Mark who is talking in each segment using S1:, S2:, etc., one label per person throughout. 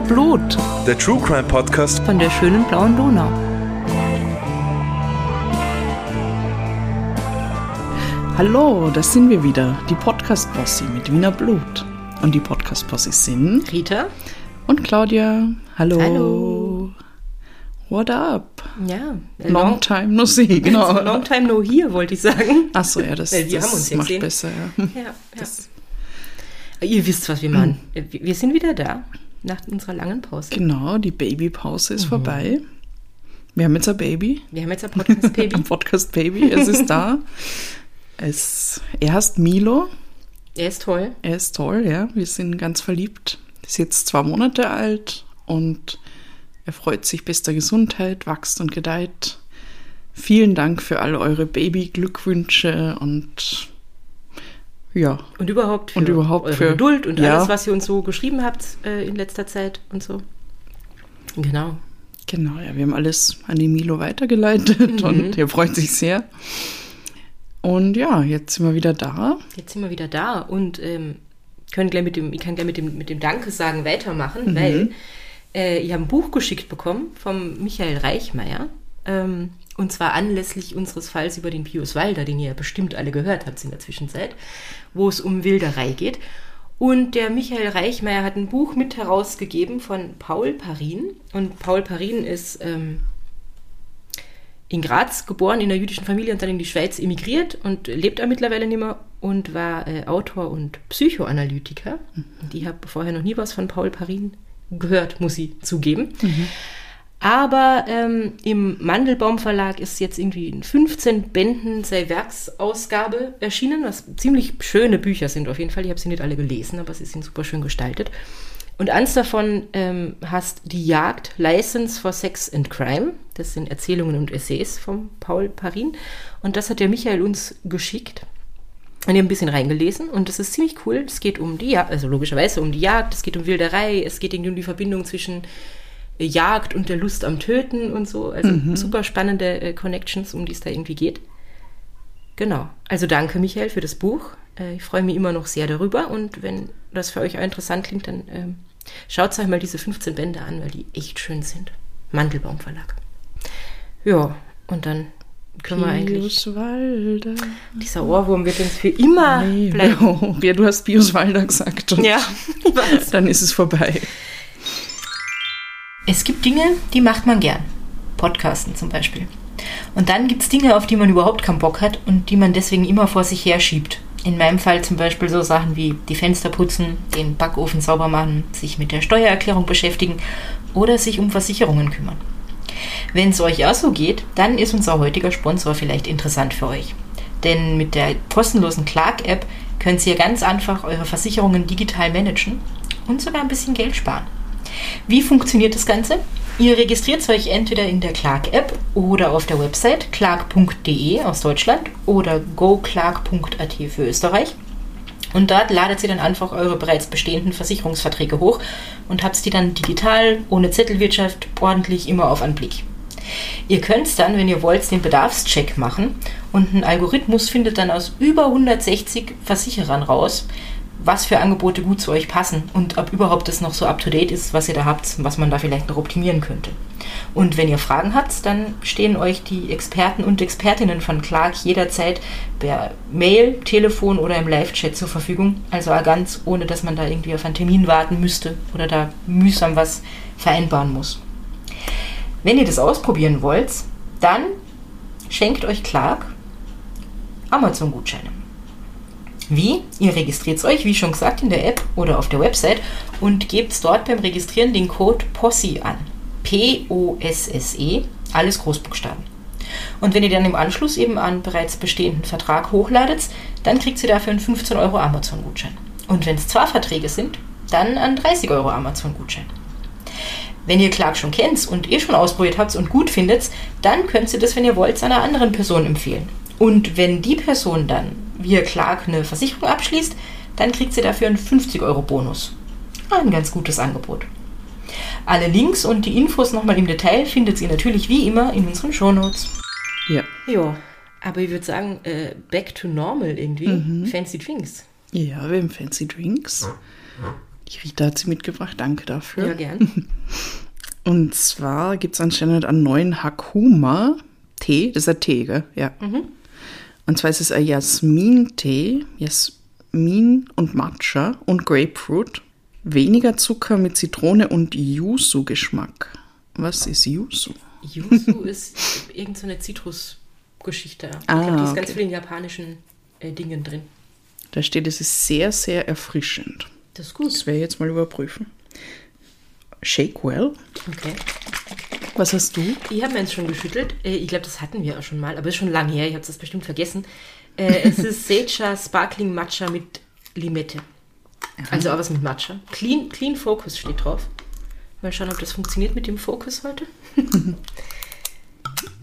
S1: Wiener Blut
S2: Der True Crime Podcast
S1: von der schönen blauen Donau. Hallo, da sind wir wieder, die Podcast-Posse mit Wiener Blut. Und die Podcast-Posse sind
S3: Rita?
S1: und Claudia. Hallo.
S3: Hallo.
S1: What up?
S3: Ja.
S1: Long time no see, genau.
S3: Long time no here, wollte ich sagen.
S1: Achso, ja, das,
S3: wir
S1: das
S3: haben uns ja
S1: macht
S3: gesehen.
S1: besser, ja.
S3: Ja, ja. Ihr wisst, was wir machen. Wir wir sind wieder da, nach unserer langen Pause.
S1: Genau, die Babypause
S3: Mhm.
S1: ist vorbei. Wir haben jetzt ein Baby.
S3: Wir haben jetzt ein Podcast-Baby.
S1: Ein Podcast-Baby. Es ist da. Es, er heißt Milo.
S3: er ist toll.
S1: Er ist toll, ja. Wir sind ganz verliebt. Ist jetzt zwei Monate alt und er freut sich bester Gesundheit, wächst und gedeiht. Vielen Dank für all eure Baby-Glückwünsche und ja,
S3: Und überhaupt für
S1: Und überhaupt
S3: eure
S1: für-
S3: Geduld und
S1: ja.
S3: alles, was ihr uns so geschrieben habt äh, in letzter Zeit und so. Genau.
S1: genau, ja, wir haben alles an die Milo weitergeleitet und er freut sich sehr. Und ja, jetzt sind wir wieder da.
S3: Jetzt sind wir wieder da und ähm, können gleich mit dem, ich kann gleich mit dem, mit dem Danke sagen weitermachen,
S1: Mhm.
S3: weil äh, ich habe ein Buch geschickt bekommen vom Michael Reichmeier. Ähm, und zwar anlässlich unseres Falls über den Pius Walder, den ihr ja bestimmt alle gehört habt in der Zwischenzeit, wo es um Wilderei geht. Und der Michael Reichmeier hat ein Buch mit herausgegeben von Paul Parin. Und Paul Parin ist ähm, in Graz geboren, in einer jüdischen Familie und dann in die Schweiz emigriert und lebt da mittlerweile nicht mehr und war äh, Autor und Psychoanalytiker. Und ich habe vorher noch nie was von Paul Parin gehört, muss ich zugeben. Aber ähm, im Mandelbaum Verlag ist jetzt irgendwie in 15 Bänden seine Werksausgabe erschienen, was ziemlich schöne Bücher sind auf jeden Fall. Ich habe sie nicht alle gelesen, aber sie sind super schön gestaltet. Und eins davon ähm, heißt Die Jagd, License for Sex and Crime. Das sind Erzählungen und Essays von Paul Parin. Und das hat der Michael uns geschickt. Und ich habe ein bisschen reingelesen und das ist ziemlich cool. Es geht um die Jagd, also logischerweise um die Jagd, es geht um Wilderei, es geht irgendwie um die Verbindung zwischen Jagd und der Lust am Töten und so. Also super spannende äh, Connections, um die es da irgendwie geht. Genau. Also danke, Michael, für das Buch. Äh, ich freue mich immer noch sehr darüber und wenn das für euch auch interessant klingt, dann ähm, schaut euch mal diese 15 Bände an, weil die echt schön sind. Mandelbaum Verlag. Ja, und dann können wir eigentlich.
S1: Pius Walder.
S3: Dieser Ohrwurm wird uns für immer
S1: Nee,
S3: bleiben.
S1: ja, du hast Pius Walder gesagt.
S3: Ja, ich weiß.
S1: Dann ist es vorbei.
S3: Es gibt Dinge, die macht man gern. Podcasten zum Beispiel. Und dann gibt es Dinge, auf die man überhaupt keinen Bock hat und die man deswegen immer vor sich her schiebt. In meinem Fall zum Beispiel so Sachen wie die Fenster putzen, den Backofen sauber machen, sich mit der Steuererklärung beschäftigen oder sich um Versicherungen kümmern. Wenn es euch auch so geht, dann ist unser heutiger Sponsor vielleicht interessant für euch. Denn mit der kostenlosen Clark-App könnt ihr ganz einfach eure Versicherungen digital managen und sogar ein bisschen Geld sparen. Wie funktioniert das Ganze? Ihr registriert euch entweder in der Clark-App oder auf der Website clark.de aus Deutschland oder goclark.at für Österreich. Und dort ladet ihr dann einfach eure bereits bestehenden Versicherungsverträge hoch und habt die dann digital, ohne Zettelwirtschaft, ordentlich immer auf Anblick. Ihr könnt dann, wenn ihr wollt, den Bedarfscheck machen und ein Algorithmus findet dann aus über 160 Versicherern raus, was für Angebote gut zu euch passen und ob überhaupt das noch so up-to-date ist, was ihr da habt, was man da vielleicht noch optimieren könnte. Und wenn ihr Fragen habt, dann stehen euch die Experten und Expertinnen von Clark jederzeit per Mail, Telefon oder im Live-Chat zur Verfügung. Also ganz ohne, dass man da irgendwie auf einen Termin warten müsste oder da mühsam was vereinbaren muss. Wenn ihr das ausprobieren wollt, dann schenkt euch Clark Amazon-Gutscheine. Wie? Ihr registriert euch, wie schon gesagt, in der App oder auf der Website und gebt dort beim Registrieren den Code POSSE an. P-O-S-S-E, alles Großbuchstaben. Und wenn ihr dann im Anschluss eben einen bereits bestehenden Vertrag hochladet, dann kriegt ihr dafür einen 15 Euro Amazon-Gutschein. Und wenn es zwei Verträge sind, dann einen 30 Euro Amazon-Gutschein. Wenn ihr Clark schon kennt und ihr schon ausprobiert habt und gut findet, dann könnt ihr das, wenn ihr wollt, einer anderen Person empfehlen. Und wenn die Person dann via Clark eine Versicherung abschließt, dann kriegt sie dafür einen 50 Euro Bonus. Ein ganz gutes Angebot. Alle Links und die Infos nochmal im Detail findet ihr natürlich wie immer in unseren Shownotes.
S1: Ja.
S3: Ja, aber ich würde sagen, äh, back to normal irgendwie. Fancy Drinks.
S1: Ja, wir haben Fancy Drinks. Die Rita hat sie mitgebracht, danke dafür.
S3: Ja, gern.
S1: Und zwar gibt es anscheinend einen neuen Hakuma-Tee. Das ist ein Tee, gell? Ja. Und zwar ist es ein Jasmin-Tee. Jasmin und Matcha und Grapefruit. Weniger Zucker mit Zitrone und Yuzu-Geschmack. Was ist Yuzu?
S3: Yuzu ist irgendeine so Zitrusgeschichte. Ich
S1: Ah,
S3: glaube, die ist ganz
S1: okay.
S3: viel in japanischen äh, Dingen drin.
S1: Da steht, es ist sehr, sehr erfrischend.
S3: Das ist gut.
S1: Das werde ich jetzt mal überprüfen. Shake well.
S3: Okay.
S1: Was hast du?
S3: Ich habe meins schon geschüttelt. Äh, Ich glaube, das hatten wir auch schon mal, aber ist schon lange her. Ich habe das bestimmt vergessen. Äh, Es ist Seicha Sparkling Matcha mit Limette. Also auch was mit Matcha. Clean, Clean Focus steht drauf. Mal schauen, ob das funktioniert mit dem Fokus heute.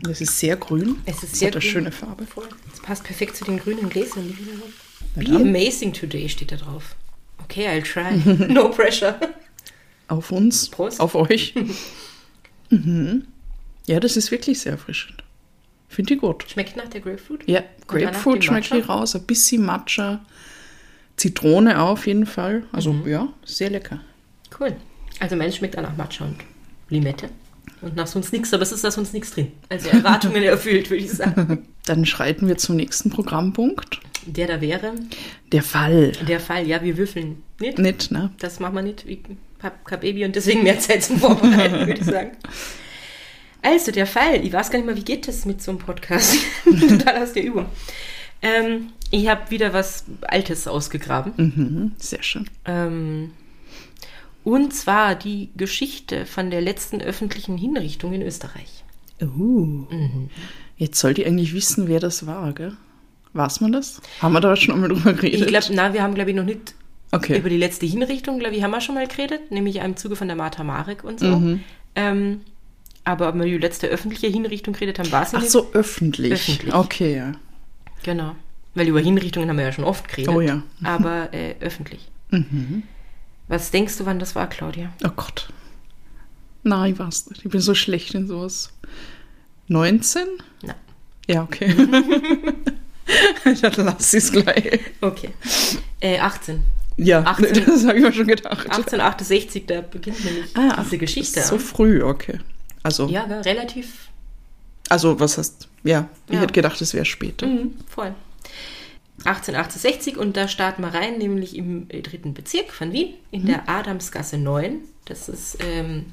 S1: Das ist sehr grün.
S3: Es ist sehr
S1: hat eine
S3: grün.
S1: schöne Farbe.
S3: Das passt perfekt zu den grünen Gläsern. die wir haben. Be amazing today steht da drauf. Okay, I'll try. No pressure.
S1: Auf uns,
S3: Prost.
S1: auf euch. Mhm. Ja, das ist wirklich sehr erfrischend. Finde ich gut.
S3: Schmeckt nach der Grapefruit?
S1: Ja, Grapefruit schmeckt hier raus, ein bisschen Matcha, Zitrone auch auf jeden Fall. Also
S3: Mhm.
S1: ja, sehr lecker.
S3: Cool. Also meins schmeckt auch nach Matcha und Limette. Und nach sonst nichts, aber es ist da sonst nichts drin. Also Erwartungen erfüllt, würde ich sagen.
S1: Dann schreiten wir zum nächsten Programmpunkt.
S3: Der da wäre
S1: Der Fall.
S3: der Fall. Ja, wir würfeln nicht.
S1: Nicht, ne?
S3: Das machen wir nicht. Baby und deswegen mehr Zeit zum Vorbereiten, würde ich sagen. Also, der Fall. Ich weiß gar nicht mal, wie geht das mit so einem Podcast? Total aus der Übung. Ähm, ich habe wieder was Altes ausgegraben.
S1: Mhm, sehr schön.
S3: Ähm, und zwar die Geschichte von der letzten öffentlichen Hinrichtung in Österreich.
S1: Uh. Jetzt sollte ich eigentlich wissen, wer das war, gell? Weiß man das? Haben wir da schon einmal drüber geredet?
S3: Ich glaube, na, wir haben, glaube ich, noch nicht
S1: okay.
S3: über die letzte Hinrichtung, glaube ich, haben wir schon mal geredet, nämlich im Zuge von der Martha Marek und so.
S1: Mhm.
S3: Ähm, aber ob wir die letzte öffentliche Hinrichtung geredet haben, war es
S1: Ach
S3: nicht.
S1: so, öffentlich.
S3: Öffentlich.
S1: Okay, ja.
S3: Genau. Weil über Hinrichtungen haben wir ja schon oft geredet.
S1: Oh ja.
S3: Aber äh, öffentlich.
S1: Mhm.
S3: Was denkst du, wann das war, Claudia?
S1: Oh Gott. Nein, ich weiß nicht. Ich bin so schlecht in sowas. 19?
S3: Na.
S1: Ja, okay. Ich es gleich.
S3: Okay. Äh, 18.
S1: Ja,
S3: 18.
S1: das habe ich mir schon gedacht.
S3: 1868, da beginnt nämlich
S1: Ah,
S3: diese Geschichte.
S1: So früh, okay. Also,
S3: ja, gell, relativ
S1: also was heißt, ja, ich
S3: Ja.
S1: hätte gedacht, es wäre später.
S3: Mhm, voll. 1868 und da starten wir rein, nämlich im äh, dritten Bezirk von Wien, in der Adamsgasse 9. Das ist ähm,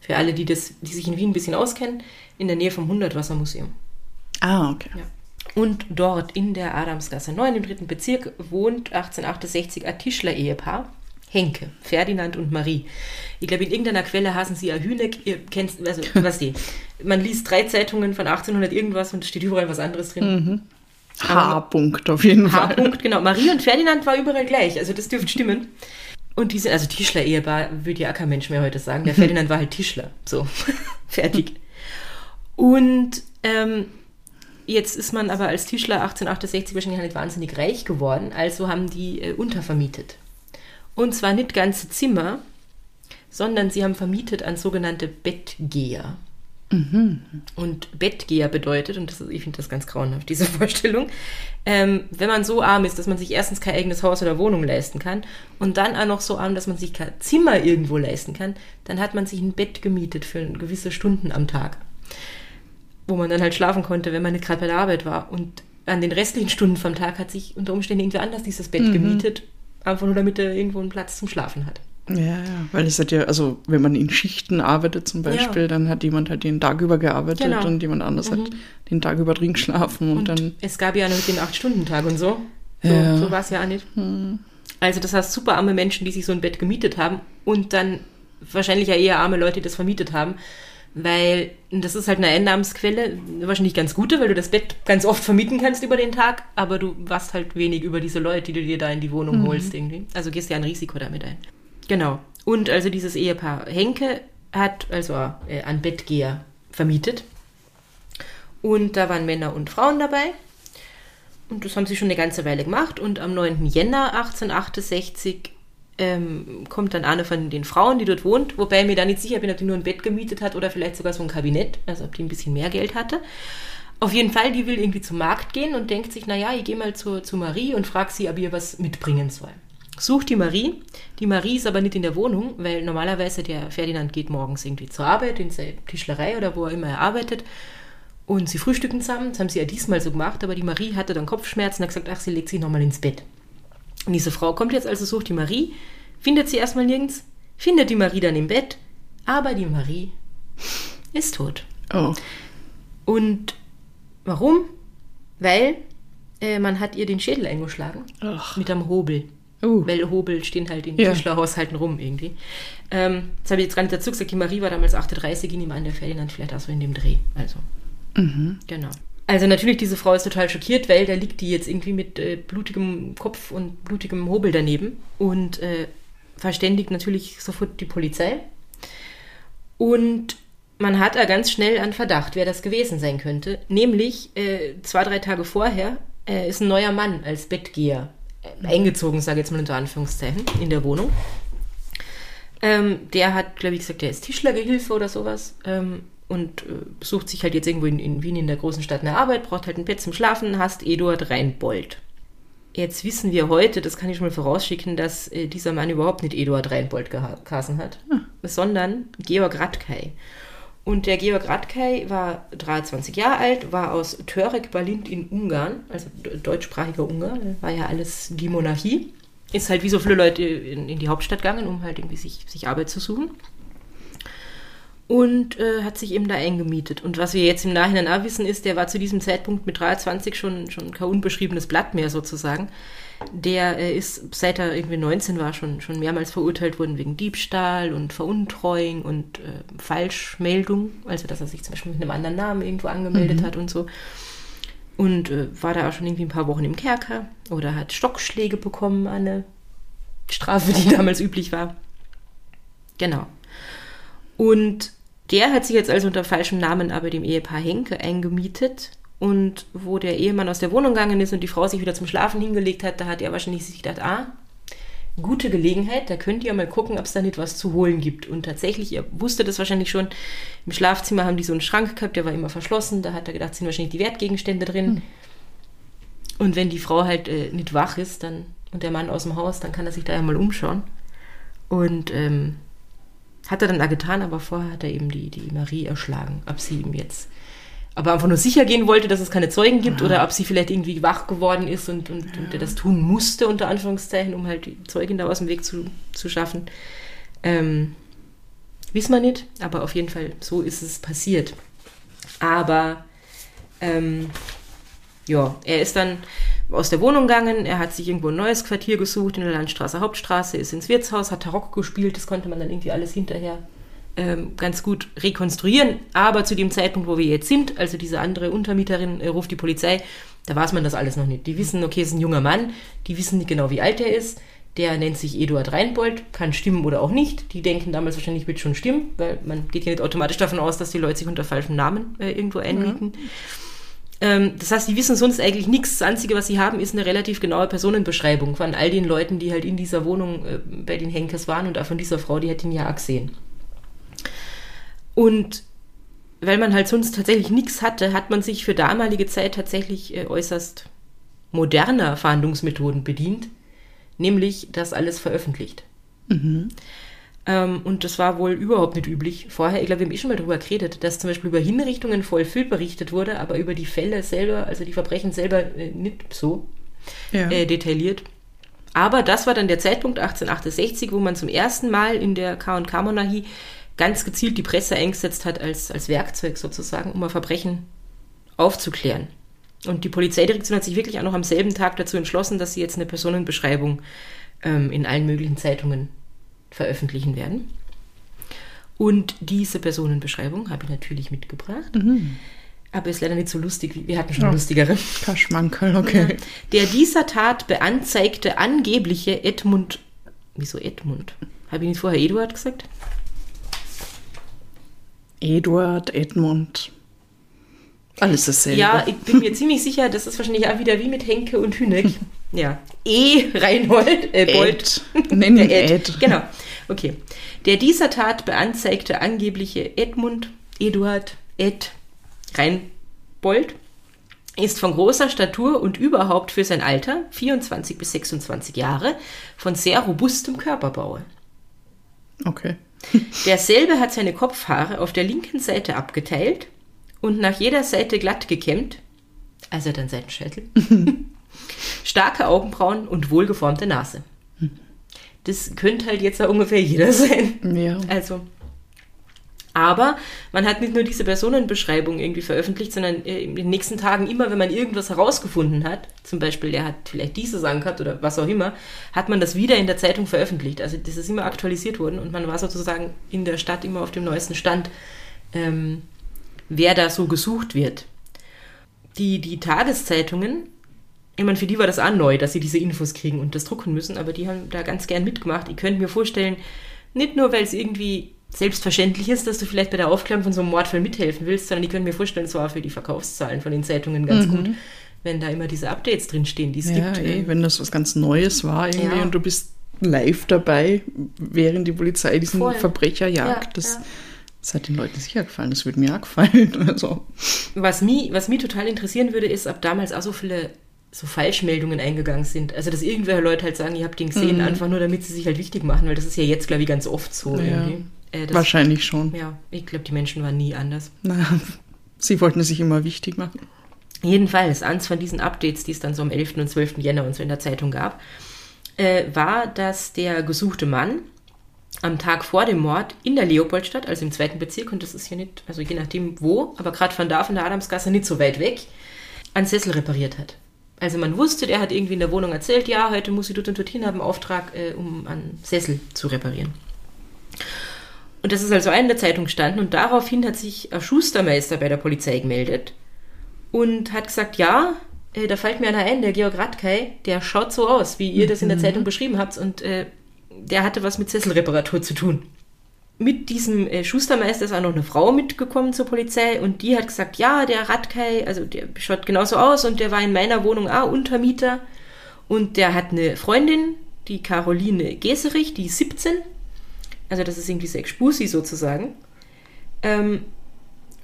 S3: für alle, die, das, die sich in Wien ein bisschen auskennen, in der Nähe vom Hundertwassermuseum.
S1: Ah, okay.
S3: Ja. Und dort in der Adamsgasse 9 im dritten Bezirk wohnt 1868 ein Tischler-Ehepaar. Henke, Ferdinand und Marie. Ich glaube, in irgendeiner Quelle hassen sie ja Hüneck. Ihr kennt, also, was die. Man liest drei Zeitungen von 1800 irgendwas und steht überall was anderes drin.
S1: H-Punkt auf jeden Fall.
S3: H-Punkt, genau. Marie und Ferdinand war überall gleich. Also, das dürfte stimmen. Und diese, also Tischler-Ehepaar würde ja kein Mensch mehr heute sagen. Der Ferdinand war halt Tischler. So, fertig. Und ähm, jetzt ist man aber als Tischler 1868 wahrscheinlich nicht wahnsinnig reich geworden. Also haben die äh, untervermietet. Und zwar nicht ganze Zimmer, sondern sie haben vermietet an sogenannte Bettgeher. Und Bettgeher bedeutet, und das ist, ich finde das ganz grauenhaft, diese Vorstellung, ähm, wenn man so arm ist, dass man sich erstens kein eigenes Haus oder Wohnung leisten kann und dann auch noch so arm, dass man sich kein Zimmer irgendwo leisten kann, dann hat man sich ein Bett gemietet für gewisse Stunden am Tag, wo man dann halt schlafen konnte, wenn man nicht gerade bei der Arbeit war. Und an den restlichen Stunden vom Tag hat sich unter Umständen irgendwer anders dieses Bett gemietet, einfach nur damit er irgendwo einen Platz zum Schlafen hat.
S1: Ja, ja, weil es hat ja, also wenn man in Schichten arbeitet zum Beispiel,
S3: Ja.
S1: dann hat jemand halt den Tag über gearbeitet
S3: Genau.
S1: und jemand anders hat den Tag über drin geschlafen und,
S3: Und
S1: dann,
S3: es gab ja noch den 8-Stunden-Tag und so. So,
S1: Ja.
S3: so war es ja auch nicht. Also das heißt, super arme Menschen, die sich so ein Bett gemietet haben und dann wahrscheinlich ja eher arme Leute, die das vermietet haben. Weil das ist halt eine Einnahmensquelle, wahrscheinlich ganz gute, weil du das Bett ganz oft vermieten kannst über den Tag, aber du warst halt wenig über diese Leute, die du dir da in die Wohnung holst irgendwie. Also gehst ja ein Risiko damit ein. Genau. Und also dieses Ehepaar Henke hat also äh, an Bettgeher vermietet. Und da waren Männer und Frauen dabei. Und das haben sie schon eine ganze Weile gemacht. Und am 9. Jänner 1868 ähm, kommt dann eine von den Frauen, die dort wohnt, wobei ich mir da nicht sicher bin, ob die nur ein Bett gemietet hat oder vielleicht sogar so ein Kabinett, also ob die ein bisschen mehr Geld hatte. Auf jeden Fall, die will irgendwie zum Markt gehen und denkt sich, naja, ich gehe mal zu, zu Marie und frage sie, ob ihr was mitbringen soll. sucht die Marie. Die Marie ist aber nicht in der Wohnung, weil normalerweise der Ferdinand geht morgens irgendwie zur Arbeit, in seine Tischlerei oder wo er immer er arbeitet. Und sie frühstücken zusammen. Das haben sie ja diesmal so gemacht, aber die Marie hatte dann Kopfschmerzen und hat gesagt, ach, sie legt sich nochmal ins Bett. Und diese Frau kommt jetzt also, sucht die Marie, findet sie erstmal nirgends, findet die Marie dann im Bett, aber die Marie ist tot.
S1: Oh.
S3: Und warum? Weil äh, man hat ihr den Schädel eingeschlagen
S1: Ach.
S3: mit einem Hobel.
S1: Oh.
S3: Weil Hobel stehen halt in
S1: Ja.
S3: Tischlerhaushalten rum irgendwie. Ähm, das habe ich jetzt gar nicht dazu gesagt. Die Marie war damals 38, ich nehme an, der Ferdinand vielleicht auch so in dem Dreh. Also,
S1: Mhm.
S3: genau. Also natürlich, diese Frau ist total schockiert, weil da liegt die jetzt irgendwie mit äh, blutigem Kopf und blutigem Hobel daneben und äh, verständigt natürlich sofort die Polizei. Und man hat da ganz schnell einen Verdacht, wer das gewesen sein könnte. Nämlich äh, zwei, drei Tage vorher äh, ist ein neuer Mann als Bettgeher äh, eingezogen, sage ich jetzt mal unter Anführungszeichen, in der Wohnung. Ähm, der hat, glaube ich, gesagt, der ist Tischlergehilfe oder sowas. Ähm, und äh, sucht sich halt jetzt irgendwo in, in Wien in der großen Stadt eine Arbeit, braucht halt ein Bett zum Schlafen, hast Eduard Reinbold. Jetzt wissen wir heute, das kann ich schon mal vorausschicken, dass äh, dieser Mann überhaupt nicht Eduard Reinbold geheißen hat, sondern Georg Radkay. Und der Georg Radkay war 23 Jahre alt, war aus Törek Balint in Ungarn, also deutschsprachiger Ungarn, war ja alles die Monarchie. Ist halt wie so viele Leute in, in die Hauptstadt gegangen, um halt irgendwie sich, sich Arbeit zu suchen. Und äh, hat sich eben da eingemietet. Und was wir jetzt im Nachhinein auch wissen, ist, der war zu diesem Zeitpunkt mit 23 schon, schon kein unbeschriebenes Blatt mehr sozusagen. Der äh, ist, seit er irgendwie 19 war, schon, schon mehrmals verurteilt worden wegen Diebstahl und Veruntreuung und äh, Falschmeldung. Also, dass er sich zum Beispiel mit einem anderen Namen irgendwo angemeldet hat und so. Und äh, war da auch schon irgendwie ein paar Wochen im Kerker oder hat Stockschläge bekommen, eine Strafe, die damals üblich war. Genau. Und der hat sich jetzt also unter falschem Namen aber dem Ehepaar Henke eingemietet. Und wo der Ehemann aus der Wohnung gegangen ist und die Frau sich wieder zum Schlafen hingelegt hat, da hat er wahrscheinlich sich gedacht, ah, gute Gelegenheit, da könnt ihr mal gucken, ob es da nicht was zu holen gibt. Und tatsächlich, er wusste das wahrscheinlich schon, im Schlafzimmer haben die so einen Schrank gehabt, der war immer verschlossen, da hat er gedacht, sind wahrscheinlich die Wertgegenstände drin. Und wenn die Frau halt äh, nicht wach ist dann, und der Mann aus dem Haus, dann kann er sich da ja mal umschauen. Und ähm, hat er dann da getan, aber vorher hat er eben die, die Marie erschlagen, ob sie ihm jetzt aber einfach nur sicher gehen wollte, dass es keine Zeugen gibt oder ob sie vielleicht irgendwie wach geworden ist und, und, und er das tun musste, unter Anführungszeichen, um halt die Zeugin da aus dem Weg zu, zu schaffen. Ähm, wissen wir nicht, aber auf jeden Fall, so ist es passiert. Aber ähm, ja, er ist dann aus der Wohnung gegangen, er hat sich irgendwo ein neues Quartier gesucht in der Landstraße Hauptstraße, ist ins Wirtshaus, hat Tarok gespielt, das konnte man dann irgendwie alles hinterher ähm, ganz gut rekonstruieren. Aber zu dem Zeitpunkt, wo wir jetzt sind, also diese andere Untermieterin äh, ruft die Polizei, da weiß man das alles noch nicht. Die wissen, okay, ist ein junger Mann, die wissen nicht genau, wie alt er ist. Der nennt sich Eduard Reinbold, kann stimmen oder auch nicht. Die denken damals wahrscheinlich, wird schon stimmen, weil man geht ja nicht automatisch davon aus, dass die Leute sich unter falschem Namen äh, irgendwo einmieten. Ähm, das heißt, die wissen sonst eigentlich nichts. Das Einzige, was sie haben, ist eine relativ genaue Personenbeschreibung von all den Leuten, die halt in dieser Wohnung äh, bei den Henkers waren und auch von dieser Frau, die hat ihn ja auch gesehen. Und weil man halt sonst tatsächlich nichts hatte, hat man sich für damalige Zeit tatsächlich äh, äußerst moderner Fahndungsmethoden bedient, nämlich das alles veröffentlicht. Ähm, und das war wohl überhaupt nicht üblich vorher. Ich glaube, wir haben eh schon mal darüber geredet, dass zum Beispiel über Hinrichtungen voll viel berichtet wurde, aber über die Fälle selber, also die Verbrechen selber äh, nicht so
S1: Ja.
S3: äh, detailliert. Aber das war dann der Zeitpunkt 1868, wo man zum ersten Mal in der K&K-Monarchie ganz gezielt die Presse eingesetzt hat als, als Werkzeug sozusagen, um ein Verbrechen aufzuklären. Und die Polizeidirektion hat sich wirklich auch noch am selben Tag dazu entschlossen, dass sie jetzt eine Personenbeschreibung ähm, in allen möglichen Zeitungen veröffentlichen werden. Und diese Personenbeschreibung habe ich natürlich mitgebracht. Aber ist leider nicht so lustig. wie Wir hatten schon
S1: Ja.
S3: lustigere.
S1: Kaschmankerl, okay.
S3: Der dieser Tat beanzeigte angebliche Edmund. Wieso Edmund? Habe ich nicht vorher Eduard gesagt?
S1: Eduard, Edmund. Alles dasselbe.
S3: Ja, ich bin mir ziemlich sicher, das ist wahrscheinlich auch wieder wie mit Henke und Hüneck. ja. E. Reinhold, äh, Bold.
S1: Ed. Nenn ihn
S3: Der
S1: Ed.
S3: Genau. Okay. Der dieser Tat beanzeigte angebliche Edmund, Eduard, Ed, Reinbold ist von großer Statur und überhaupt für sein Alter, 24 bis 26 Jahre, von sehr robustem Körperbau.
S1: Okay.
S3: Derselbe hat seine Kopfhaare auf der linken Seite abgeteilt und nach jeder Seite glatt gekämmt, also dann Seitenschädel, starke Augenbrauen und wohlgeformte Nase. Das könnte halt jetzt auch ungefähr jeder sein.
S1: Ja.
S3: Also. Aber man hat nicht nur diese Personenbeschreibung irgendwie veröffentlicht, sondern äh, in den nächsten Tagen immer, wenn man irgendwas herausgefunden hat, zum Beispiel der hat vielleicht diese Sachen gehabt oder was auch immer, hat man das wieder in der Zeitung veröffentlicht. Also das ist immer aktualisiert worden und man war sozusagen in der Stadt immer auf dem neuesten Stand, ähm, wer da so gesucht wird. Die, die Tageszeitungen, ich meine, für die war das auch neu, dass sie diese Infos kriegen und das drucken müssen, aber die haben da ganz gern mitgemacht. Ich könnte mir vorstellen, nicht nur, weil es irgendwie selbstverständlich ist, dass du vielleicht bei der Aufklärung von so einem Mordfall mithelfen willst, sondern ich könnte mir vorstellen, es war für die Verkaufszahlen von den Zeitungen ganz gut, wenn da immer diese Updates drinstehen, die es
S1: Mhm. Ja,
S3: gibt.
S1: eh, wenn das was ganz Neues war irgendwie
S3: Ja.
S1: und du bist live dabei, während die Polizei diesen
S3: Voll.
S1: Verbrecher jagt.
S3: Ja,
S1: das,
S3: ja.
S1: das hat den Leuten sicher gefallen. Das würde mir auch gefallen. Also,
S3: Was mich, was mich total interessieren würde, ist, ob damals auch so viele so Falschmeldungen eingegangen sind. Also, dass irgendwelche Leute halt sagen, ihr habt den gesehen, einfach nur damit sie sich halt wichtig machen, weil das ist ja jetzt, glaube ich, ganz oft so
S1: Ja.
S3: Äh, das,
S1: wahrscheinlich schon.
S3: Ja, ich glaube, die Menschen waren nie anders.
S1: Na, sie wollten sich immer wichtig machen.
S3: Jedenfalls, eins von diesen Updates, die es dann so am 11. und 12. Jänner und so in der Zeitung gab, äh, war, dass der gesuchte Mann am Tag vor dem Mord in der Leopoldstadt, also im zweiten Bezirk, und das ist hier nicht, also je nachdem wo, aber gerade von da, von der Adamsgasse, nicht so weit weg, einen Sessel repariert hat. Also man wusste, der hat irgendwie in der Wohnung erzählt, ja, heute muss ich dort und dorthin, habe einen Auftrag, äh, um einen Sessel zu reparieren. Und das ist also in der Zeitung gestanden und daraufhin hat sich ein Schustermeister bei der Polizei gemeldet und hat gesagt, ja, äh, da fällt mir einer ein, der Georg Radkei, der schaut so aus, wie ihr das in der Zeitung beschrieben habt und äh, der hatte was mit Sesselreparatur zu tun. Mit diesem äh, Schustermeister ist auch noch eine Frau mitgekommen zur Polizei und die hat gesagt, ja, der Radkei, also der schaut genauso aus und der war in meiner Wohnung auch Untermieter und der hat eine Freundin, die Caroline Geserich, die ist 17, also das ist irgendwie sechs Spusi sozusagen. Ähm,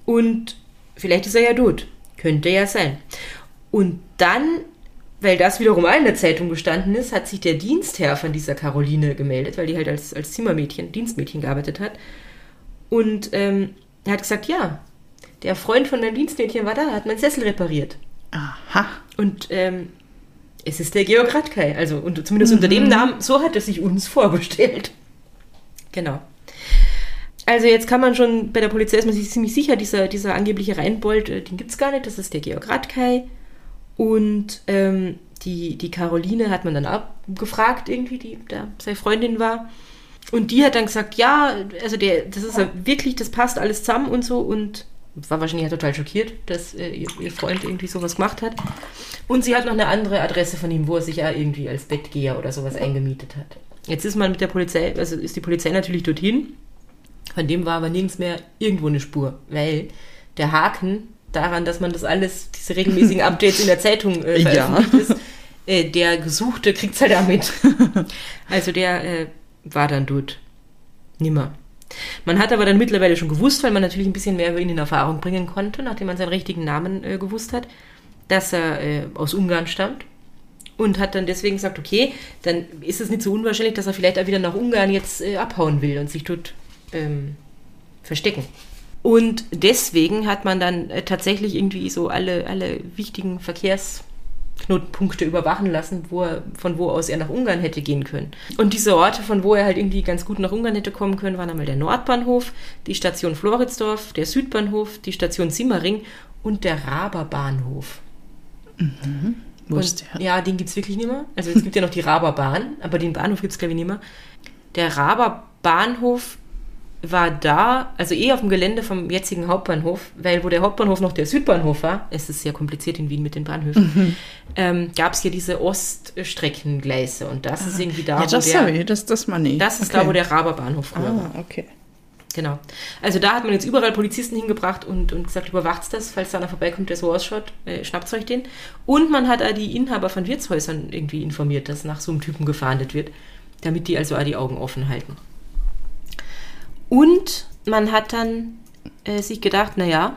S3: und vielleicht ist er ja tot. Könnte ja sein. Und dann, weil das wiederum in der Zeitung gestanden ist, hat sich der Dienstherr von dieser Caroline gemeldet, weil die halt als, als Zimmermädchen, Dienstmädchen gearbeitet hat. Und ähm, er hat gesagt, ja, der Freund von meinem Dienstmädchen war da, hat meinen Sessel repariert.
S1: Aha.
S3: Und ähm, es ist der Georg Radkei. Also und zumindest unter dem Namen, so hat er sich uns vorgestellt. Genau. Also jetzt kann man schon, bei der Polizei ist man sich ziemlich sicher, dieser, dieser angebliche Reinbold, äh, den gibt es gar nicht, das ist der Georg Radkei. Und ähm, die, die Caroline hat man dann auch gefragt, irgendwie, die da seine Freundin war. Und die hat dann gesagt, ja, also der, das ist ja wirklich, das passt alles zusammen und so. Und war wahrscheinlich total schockiert, dass äh, ihr, ihr Freund irgendwie sowas gemacht hat. Und sie hat noch eine andere Adresse von ihm, wo er sich ja irgendwie als Bettgeher oder sowas eingemietet hat. Jetzt ist man mit der Polizei, also ist die Polizei natürlich dorthin. Von dem war aber nirgends mehr irgendwo eine Spur, weil der Haken daran, dass man das alles, diese regelmäßigen Updates in der Zeitung äh,
S1: Ja.
S3: veröffentlicht ist, äh, der Gesuchte kriegt's halt damit. also der äh, war dann dort. Nimmer. Man hat aber dann mittlerweile schon gewusst, weil man natürlich ein bisschen mehr über ihn in Erfahrung bringen konnte, nachdem man seinen richtigen Namen äh, gewusst hat, dass er äh, aus Ungarn stammt. Und hat dann deswegen gesagt, okay, dann ist es nicht so unwahrscheinlich, dass er vielleicht auch wieder nach Ungarn jetzt äh, abhauen will und sich dort ähm, verstecken. Und deswegen hat man dann äh, tatsächlich irgendwie so alle, alle wichtigen Verkehrsknotenpunkte überwachen lassen, wo er, von wo aus er nach Ungarn hätte gehen können. Und diese Orte, von wo er halt irgendwie ganz gut nach Ungarn hätte kommen können, waren einmal der Nordbahnhof, die Station Floridsdorf, der Südbahnhof, die Station Simmering und der Raberbahnhof. Und,
S1: ist der?
S3: Ja, den gibt es wirklich nicht mehr. Also es gibt ja noch die Raberbahn, aber den Bahnhof gibt es, glaube ich, nicht mehr. Der Raberbahnhof war da, also eh auf dem Gelände vom jetzigen Hauptbahnhof, weil wo der Hauptbahnhof noch der Südbahnhof war, es ist sehr kompliziert in Wien mit den Bahnhöfen,
S1: Mhm.
S3: ähm, gab es hier diese Oststreckengleise und das ist irgendwie da,
S1: ja, das,
S3: wo der,
S1: ich, das, das meine ich.
S3: das ist
S1: okay.
S3: da, wo der Raberbahnhof früher war.
S1: Ah, okay.
S3: Genau. Also da hat man jetzt überall Polizisten hingebracht und, und gesagt, überwacht das, falls da einer vorbeikommt, der so ausschaut, äh, schnappt euch den. Und man hat auch die Inhaber von Wirtshäusern irgendwie informiert, dass nach so einem Typen gefahndet wird, damit die also auch die Augen offen halten. Und man hat dann äh, sich gedacht, naja,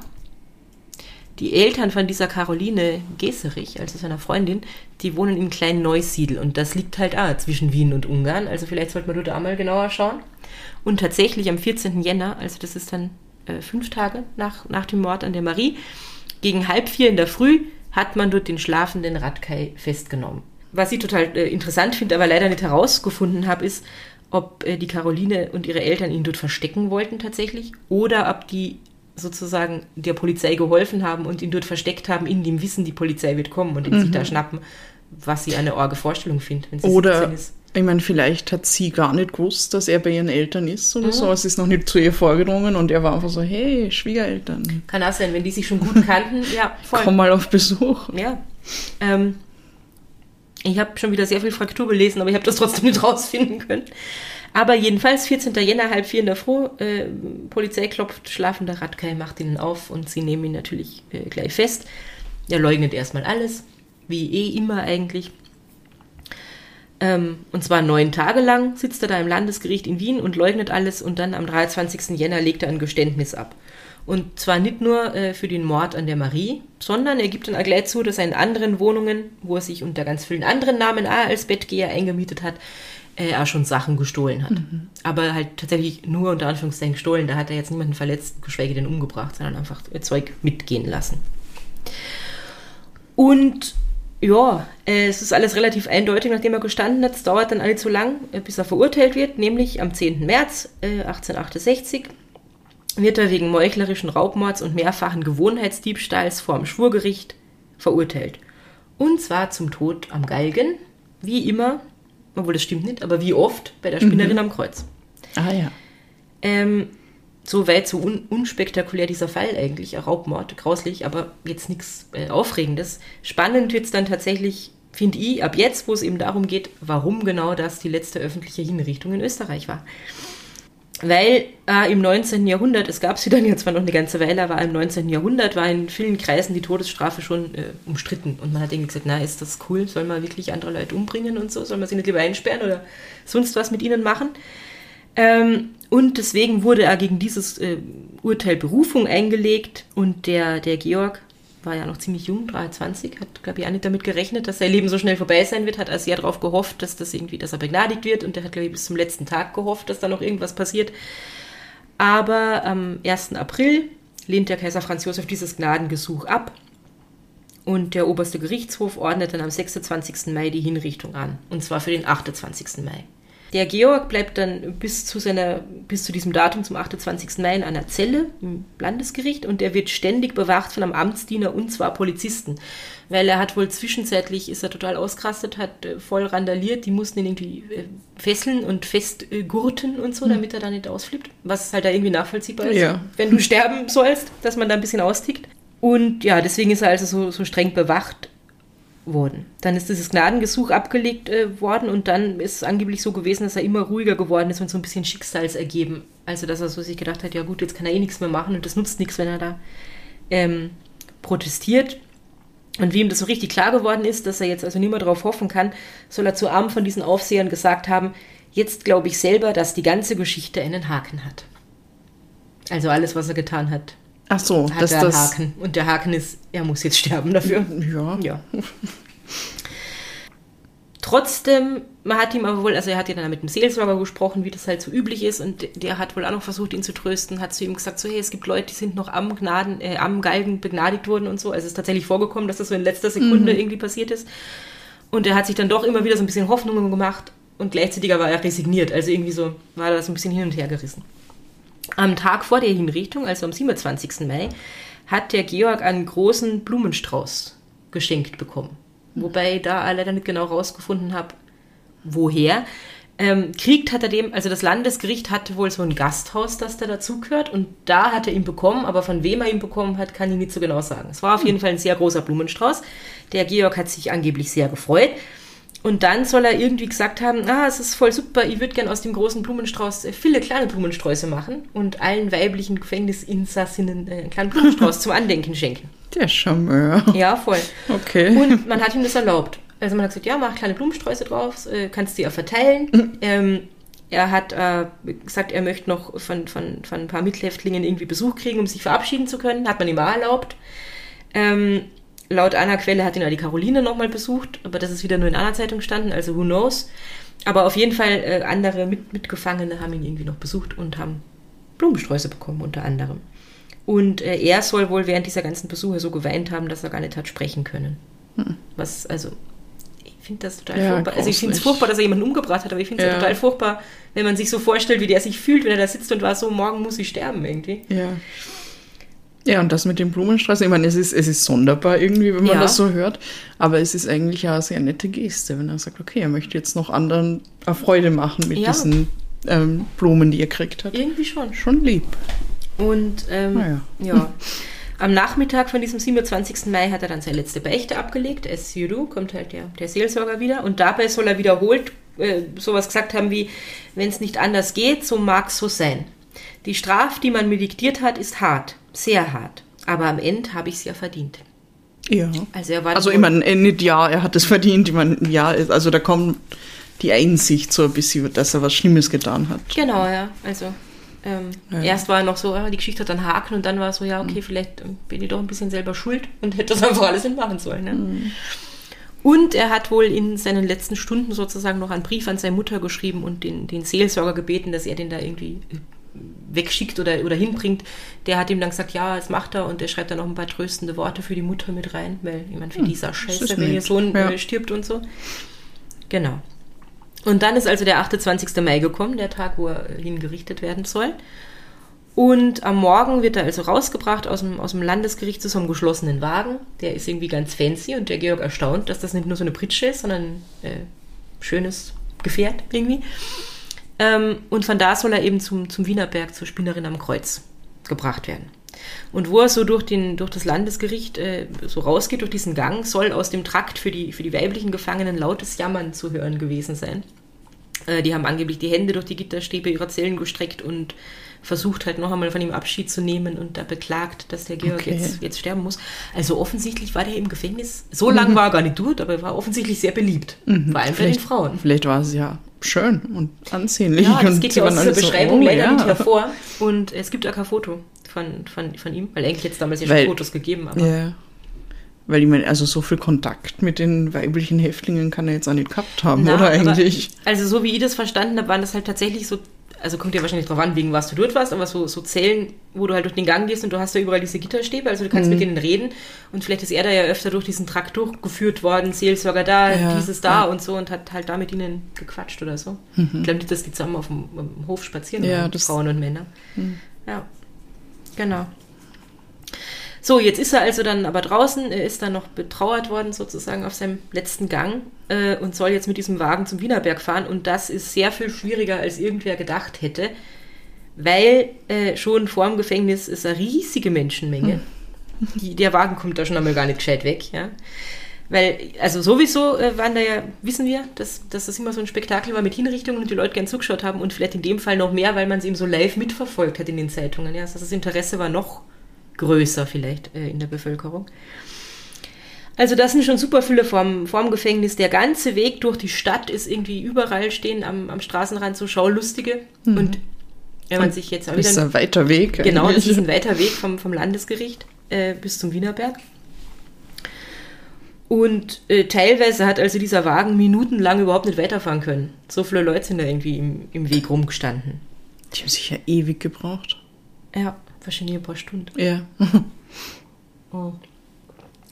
S3: die Eltern von dieser Caroline Geserich, also seiner Freundin, die wohnen in Klein Neusiedl und das liegt halt auch zwischen Wien und Ungarn. Also vielleicht sollte man dort auch mal genauer schauen. Und tatsächlich am 14. Jänner, also das ist dann äh, fünf Tage nach, nach dem Mord an der Marie, gegen halb vier in der Früh hat man dort den schlafenden Radkai festgenommen. Was ich total äh, interessant finde, aber leider nicht herausgefunden habe, ist, ob äh, die Caroline und ihre Eltern ihn dort verstecken wollten tatsächlich oder ob die sozusagen der Polizei geholfen haben und ihn dort versteckt haben, in dem Wissen, die Polizei wird kommen und ihn mhm. sich da schnappen, was sie eine orge Vorstellung findet.
S1: Oder, ich meine, vielleicht hat sie gar nicht gewusst, dass er bei ihren Eltern ist oder mhm. so. Es ist noch nicht zu ihr vorgedrungen und er war einfach so, hey, Schwiegereltern.
S3: Kann auch sein, wenn die sich schon gut kannten. ja,
S1: voll. Komm mal auf Besuch.
S3: Ja. Ähm, ich habe schon wieder sehr viel Fraktur gelesen, aber ich habe das trotzdem nicht rausfinden können. Aber jedenfalls 14. Jänner, halb vier in der Früh, äh, Polizei klopft, schlafender Radkai macht ihn auf und sie nehmen ihn natürlich äh, gleich fest. Er leugnet erstmal alles, wie eh immer eigentlich. Ähm, und zwar neun Tage lang sitzt er da im Landesgericht in Wien und leugnet alles und dann am 23. Jänner legt er ein Geständnis ab. Und zwar nicht nur äh, für den Mord an der Marie, sondern er gibt dann auch gleich zu, dass er in anderen Wohnungen, wo er sich unter ganz vielen anderen Namen auch als Bettgeher eingemietet hat, äh, auch schon Sachen gestohlen hat. Mhm. Aber halt tatsächlich nur unter Anführungszeichen gestohlen. Da hat er jetzt niemanden verletzt, geschweige denn umgebracht, sondern einfach Zeug mitgehen lassen. Und ja, äh, es ist alles relativ eindeutig, nachdem er gestanden hat. Es dauert dann so lang, äh, bis er verurteilt wird, nämlich am 10. März äh, 1868 wird er wegen meuchlerischen Raubmords und mehrfachen Gewohnheitsdiebstahls vor dem Schwurgericht verurteilt. Und zwar zum Tod am Galgen, wie immer obwohl das stimmt nicht, aber wie oft bei der Spinnerin mhm. am Kreuz.
S1: Ah ja.
S3: Ähm, so weit, so un unspektakulär dieser Fall eigentlich, ein Raubmord, grauslich, aber jetzt nichts äh, Aufregendes. Spannend wird es dann tatsächlich, finde ich, ab jetzt, wo es eben darum geht, warum genau das die letzte öffentliche Hinrichtung in Österreich war. Weil äh, im 19. Jahrhundert, es gab sie dann ja zwar noch eine ganze Weile, aber im 19. Jahrhundert war in vielen Kreisen die Todesstrafe schon äh, umstritten. Und man hat irgendwie gesagt, na, ist das cool? Soll man wirklich andere Leute umbringen und so? Soll man sie nicht lieber einsperren oder sonst was mit ihnen machen? Ähm, und deswegen wurde er gegen dieses äh, Urteil Berufung eingelegt und der, der Georg, war ja noch ziemlich jung, 23, hat, glaube ich, auch nicht damit gerechnet, dass sein Leben so schnell vorbei sein wird, hat also sehr darauf gehofft, dass das irgendwie, dass er begnadigt wird und der hat, glaube ich, bis zum letzten Tag gehofft, dass da noch irgendwas passiert. Aber am 1. April lehnt der Kaiser Franz Josef dieses Gnadengesuch ab und der oberste Gerichtshof ordnet dann am 26. Mai die Hinrichtung an, und zwar für den 28. Mai. Der Georg bleibt dann bis zu seiner, bis zu diesem Datum zum 28. Mai in einer Zelle im Landesgericht und er wird ständig bewacht von einem Amtsdiener und zwar Polizisten. Weil er hat wohl zwischenzeitlich, ist er total ausgerastet, hat äh, voll randaliert, die mussten ihn irgendwie äh, fesseln und festgurten und so, hm. damit er da nicht ausflippt. Was halt da irgendwie nachvollziehbar ist,
S1: ja.
S3: wenn du sterben sollst, dass man da ein bisschen austickt. Und ja, deswegen ist er also so, so streng bewacht worden. Dann ist dieses Gnadengesuch abgelegt äh, worden und dann ist es angeblich so gewesen, dass er immer ruhiger geworden ist und so ein bisschen schicksalsergeben. Also, dass er so sich gedacht hat, ja gut, jetzt kann er eh nichts mehr machen und das nutzt nichts, wenn er da ähm, protestiert. Und wie ihm das so richtig klar geworden ist, dass er jetzt also nicht mehr darauf hoffen kann, soll er zu Armen von diesen Aufsehern gesagt haben, jetzt glaube ich selber, dass die ganze Geschichte einen Haken hat. Also alles, was er getan hat,
S1: Ach so,
S3: hat dass er einen Haken. Und der Haken ist, er muss jetzt sterben dafür.
S1: Ja.
S3: ja. Trotzdem, man hat ihm aber wohl, also er hat ja dann mit dem Seelsorger gesprochen, wie das halt so üblich ist, und der hat wohl auch noch versucht, ihn zu trösten, hat zu ihm gesagt, so, hey, es gibt Leute, die sind noch am Gnaden, äh, am Galgen begnadigt worden und so. Also es ist tatsächlich vorgekommen, dass das so in letzter Sekunde mhm. irgendwie passiert ist. Und er hat sich dann doch immer wieder so ein bisschen Hoffnungen gemacht und gleichzeitig war er resigniert. Also irgendwie so war er so ein bisschen hin und her gerissen. Am Tag vor der Hinrichtung, also am 27. Mai, hat der Georg einen großen Blumenstrauß geschenkt bekommen. Wobei da leider nicht genau rausgefunden habe, woher. Ähm, kriegt hat er dem, also das Landesgericht hatte wohl so ein Gasthaus, das da dazugehört und da hat er ihn bekommen, aber von wem er ihn bekommen hat, kann ich nicht so genau sagen. Es war auf jeden Fall ein sehr großer Blumenstrauß. Der Georg hat sich angeblich sehr gefreut. Und dann soll er irgendwie gesagt haben, ah, es ist voll super, ich würde gern aus dem großen Blumenstrauß äh, viele kleine Blumensträuße machen und allen weiblichen Gefängnisinsassinnen äh, einen kleinen Blumenstrauß zum Andenken schenken.
S1: Der Charmeur.
S3: Ja, voll.
S1: Okay.
S3: Und man hat ihm das erlaubt. Also man hat gesagt, ja, mach kleine Blumensträuße drauf, äh, kannst die ja verteilen. Ähm, er hat äh, gesagt, er möchte noch von, von, von ein paar Mithäftlingen irgendwie Besuch kriegen, um sich verabschieden zu können. Hat man ihm auch erlaubt. Ähm, laut einer Quelle hat ihn auch die Caroline nochmal besucht, aber das ist wieder nur in einer Zeitung gestanden, also who knows. Aber auf jeden Fall äh, andere Mit Mitgefangene haben ihn irgendwie noch besucht und haben Blumensträuße bekommen, unter anderem. Und äh, er soll wohl während dieser ganzen Besuche so geweint haben, dass er gar nicht hat sprechen können. Was, also, ich finde das total
S1: Ja,
S3: furchtbar. Also ich finde es furchtbar, dass er jemanden umgebracht hat, aber ich finde es ja.
S1: Ja.
S3: total furchtbar, wenn man sich so vorstellt, wie der sich fühlt, wenn er da sitzt und war so, morgen muss ich sterben irgendwie.
S1: Ja. Ja, und das mit dem Blumenstrauß, ich meine, es ist, es ist sonderbar irgendwie, wenn man
S3: Ja.
S1: das so hört, aber es ist eigentlich ja eine sehr nette Geste, wenn er sagt, okay, er möchte jetzt noch anderen eine Freude machen mit
S3: Ja.
S1: diesen ähm, Blumen, die er gekriegt hat.
S3: Irgendwie schon.
S1: Schon lieb.
S3: Und ähm,
S1: Naja.
S3: ja. Am Nachmittag von diesem 27. Mai hat er dann seine letzte Beichte abgelegt. Es Judu kommt halt der, der Seelsorger wieder. Und dabei soll er wiederholt äh, sowas gesagt haben wie, wenn es nicht anders geht, so mag es so sein. Die Strafe, die man mir diktiert hat, ist hart, sehr hart. Aber am Ende habe ich es ja verdient.
S1: Ja.
S3: Also er war
S1: Also ich meine, äh, nicht ja, er hat es verdient, ich meine, ja, also da kommt die Einsicht so ein bisschen, dass er was Schlimmes getan hat.
S3: Genau, ja. Also ähm,
S1: Ja.
S3: erst war er noch so, ah, die Geschichte hat einen Haken und dann war es so, ja, okay, vielleicht ähm, bin ich doch ein bisschen selber schuld und hätte das einfach alles nicht machen sollen. Ne? Und er hat wohl in seinen letzten Stunden sozusagen noch einen Brief an seine Mutter geschrieben und den, den Seelsorger gebeten, dass er den da irgendwie äh, wegschickt oder, oder hinbringt. Der hat ihm dann gesagt, ja, das macht er und er schreibt dann noch ein paar tröstende Worte für die Mutter mit rein, weil ich meine, für die ist auch scheiße,
S1: ist
S3: wenn ihr. Sohn
S1: Ja.
S3: äh, stirbt und so. Genau. Und dann ist also der 28. Mai gekommen, der Tag, wo er äh, hingerichtet werden soll. Und am Morgen wird er also rausgebracht aus dem, aus dem Landesgericht zu so einem geschlossenen Wagen. Der ist irgendwie ganz fancy und der Georg erstaunt, dass das nicht nur so eine Pritsche ist, sondern ein äh, schönes Gefährt irgendwie. Ähm, und von da soll er eben zum, zum Wienerberg, zur Spinnerin am Kreuz gebracht werden. Und wo er so durch, den, durch das Landesgericht äh, so rausgeht, durch diesen Gang, soll aus dem Trakt für die, für die weiblichen Gefangenen lautes Jammern zu hören gewesen sein. Äh, die haben angeblich die Hände durch die Gitterstäbe ihrer Zellen gestreckt und versucht halt noch einmal von ihm Abschied zu nehmen und da beklagt, dass der Georg
S1: Okay.
S3: jetzt, jetzt sterben muss. Also offensichtlich war der im Gefängnis, so lang war er gar nicht dort, aber er war offensichtlich sehr beliebt. Vor allem bei den
S1: Vielleicht,
S3: Frauen.
S1: vielleicht war es ja schön und ansehnlich.
S3: Ja, das
S1: und
S3: geht ja aus dieser
S1: alle so,
S3: Beschreibung
S1: oh,
S3: leider
S1: ja.
S3: nicht hervor. Und es gibt auch kein Foto von, von, von ihm, weil eigentlich jetzt damals ja schon
S1: Weil-
S3: Fotos gegeben, aber
S1: Ja. Weil ich meine, also so viel Kontakt mit den weiblichen Häftlingen kann er jetzt auch nicht gehabt haben,
S3: Na,
S1: oder
S3: aber-
S1: eigentlich?
S3: Also so wie ich das verstanden habe, waren das halt tatsächlich so, also kommt ja wahrscheinlich drauf an, wegen was du dort warst, aber so, so Zellen, wo du halt durch den Gang gehst und du hast ja überall diese Gitterstäbe, also du kannst
S1: Mhm.
S3: mit denen reden und vielleicht ist er da ja öfter durch diesen Trakt durchgeführt worden, Seelsorger da,
S1: Ja,
S3: dieses da
S1: ja. Mhm.
S3: und so und hat halt da mit ihnen gequatscht oder so. Ich glaube nicht, dass die zusammen auf dem, Hof spazieren
S1: Ja,
S3: Frauen und Männer. Ja, genau. So, jetzt ist er also dann aber draußen, er ist dann noch betrauert worden sozusagen auf seinem letzten Gang äh, und soll jetzt mit diesem Wagen zum Wienerberg fahren und das ist sehr viel schwieriger, als irgendwer gedacht hätte, weil äh, schon vor dem Gefängnis ist eine riesige Menschenmenge. Die, der Wagen kommt da schon einmal gar nicht gescheit weg, ja. Weil, also sowieso äh, waren da ja, wissen wir, dass, dass das immer so ein Spektakel war mit Hinrichtungen und die Leute gern zugeschaut haben und vielleicht in dem Fall noch mehr, weil man es eben so live mitverfolgt hat in den Zeitungen. Ja, also das Interesse war noch größer vielleicht äh, in der Bevölkerung. Also das sind schon super viele vorm, vorm Gefängnis. Der ganze Weg durch die Stadt ist irgendwie überall stehen am, am Straßenrand so Schaulustige. Und wenn man sich jetzt auch
S1: Das ist
S3: wieder...
S1: ein weiter Weg.
S3: Genau, das
S1: eigentlich.
S3: ist ein weiter Weg vom, vom Landesgericht äh, bis zum Wienerberg. Und äh, teilweise hat also dieser Wagen minutenlang überhaupt nicht weiterfahren können. So viele Leute sind da irgendwie im, im Weg rumgestanden.
S1: Die haben sicher ewig gebraucht.
S3: Ja, wahrscheinlich ein paar Stunden.
S1: Ja.
S3: Oh.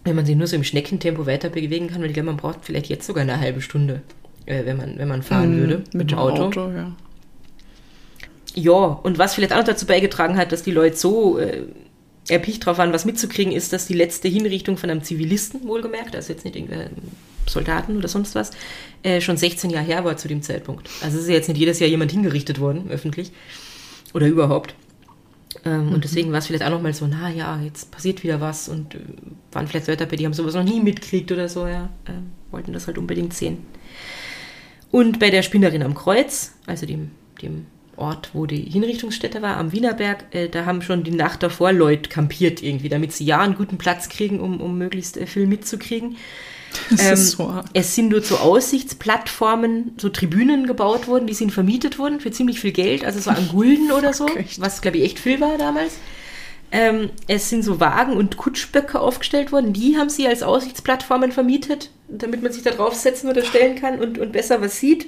S3: Wenn man sich nur so im Schneckentempo weiter bewegen kann, weil ich glaube, man braucht vielleicht jetzt sogar eine halbe Stunde, äh, wenn, man, wenn man fahren würde
S1: Mhm, Mit dem Auto, ja.
S3: Ja, und was vielleicht auch noch dazu beigetragen hat, dass die Leute so äh, erpicht drauf waren, was mitzukriegen, ist, dass die letzte Hinrichtung von einem Zivilisten, wohlgemerkt, also jetzt nicht irgendein Soldaten oder sonst was, äh, schon 16 Jahre her war zu dem Zeitpunkt. Also es ist ja jetzt nicht jedes Jahr jemand hingerichtet worden, öffentlich. Oder überhaupt. Ähm, Und deswegen war es vielleicht auch nochmal so, na ja, jetzt passiert wieder was und äh, waren vielleicht Leute dabei, die haben sowas noch nie mitkriegt oder so, ja, ähm, wollten das halt unbedingt sehen. Und bei der Spinnerin am Kreuz, also dem, dem Ort, wo die Hinrichtungsstätte war, am Wienerberg, äh, da haben schon die Nacht davor Leute kampiert irgendwie, damit sie ja einen guten Platz kriegen, um, um möglichst äh, viel mitzukriegen.
S1: Das
S3: Ähm,
S1: ist so.
S3: Es sind dort so Aussichtsplattformen, so Tribünen gebaut worden, die sind vermietet worden für ziemlich viel Geld, also so an Gulden oder so,
S1: Echt?
S3: was glaube ich echt viel war damals. Ähm, es sind so Wagen und Kutschböcke aufgestellt worden. Die haben sie als Aussichtsplattformen vermietet, damit man sich da draufsetzen oder stellen kann und, und besser was sieht.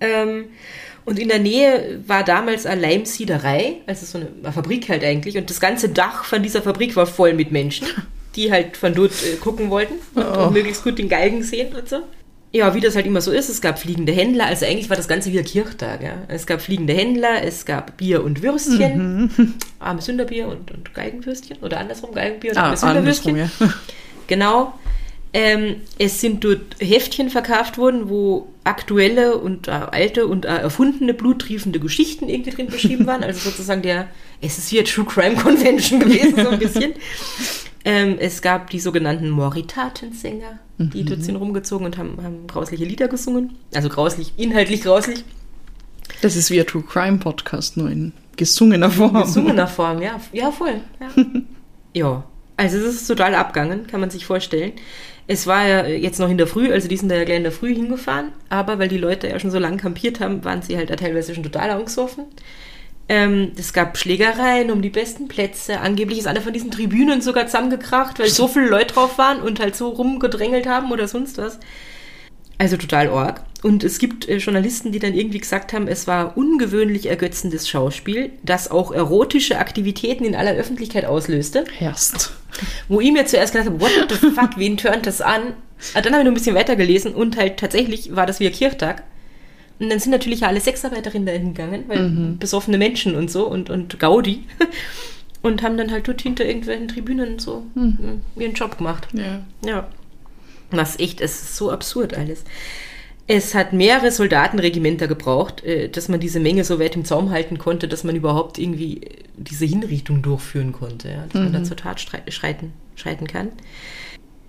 S3: Ähm, und in der Nähe war damals eine Leimsiederei, also so eine Fabrik halt eigentlich. Und das ganze Dach von dieser Fabrik war voll mit Menschen, die halt von dort äh, gucken wollten und,
S1: Oh.
S3: und möglichst gut den Galgen sehen und so. Ja, wie das halt immer so ist, es gab fliegende Händler, also eigentlich war das Ganze wie ein Kirchtag, ja. Es gab fliegende Händler, es gab Bier und Würstchen,
S1: Mhm.
S3: armes Sünderbier und, und Geigenwürstchen oder andersrum Geigenbier und
S1: Ah,
S3: Sünderwürstchen.
S1: ja.
S3: Genau. Ähm, es sind dort Heftchen verkauft worden, wo aktuelle und äh, alte und äh, erfundene bluttriefende Geschichten irgendwie drin beschrieben waren. Also sozusagen der, es ist wie eine True Crime Convention gewesen, so ein bisschen. Ähm, es gab die sogenannten Moritatensänger, die dort sind rumgezogen und haben, haben grausliche Lieder gesungen. Also grauslich, inhaltlich grauslich.
S1: Das ist wie ein True Crime Podcast, nur in gesungener Form.
S3: gesungener Form, ja. Ja, voll. Ja. ja. Also es ist total abgangen, kann man sich vorstellen. Es war ja jetzt noch in der Früh, also die sind da ja gleich in der Früh hingefahren, aber weil die Leute ja schon so lange kampiert haben, waren sie halt da teilweise schon total angesoffen. Ähm, es gab Schlägereien um die besten Plätze. Angeblich ist einer von diesen Tribünen sogar zusammengekracht, weil so viele Leute drauf waren und halt so rumgedrängelt haben oder sonst was. Also total org. Und es gibt äh, Journalisten, die dann irgendwie gesagt haben, es war ungewöhnlich ergötzendes Schauspiel, das auch erotische Aktivitäten in aller Öffentlichkeit auslöste.
S1: Herst.
S3: Wo ich mir zuerst gedacht habe, what the fuck, wen turnt das an? Aber dann habe ich noch ein bisschen weiter gelesen und halt tatsächlich war das wie ein Kirchtag. Und dann sind natürlich alle Sexarbeiterinnen dahin gegangen, weil besoffene Menschen und so und, und Gaudi. Und haben dann halt dort hinter irgendwelchen Tribünen so mm, ihren Job gemacht.
S1: Ja.
S3: Ja. Was echt, es ist so absurd alles. Es hat mehrere Soldatenregimenter gebraucht, äh, dass man diese Menge so weit im Zaum halten konnte, dass man überhaupt irgendwie äh, diese Hinrichtung durchführen konnte, ja, dass man da zur Tat schreiten, schreiten kann.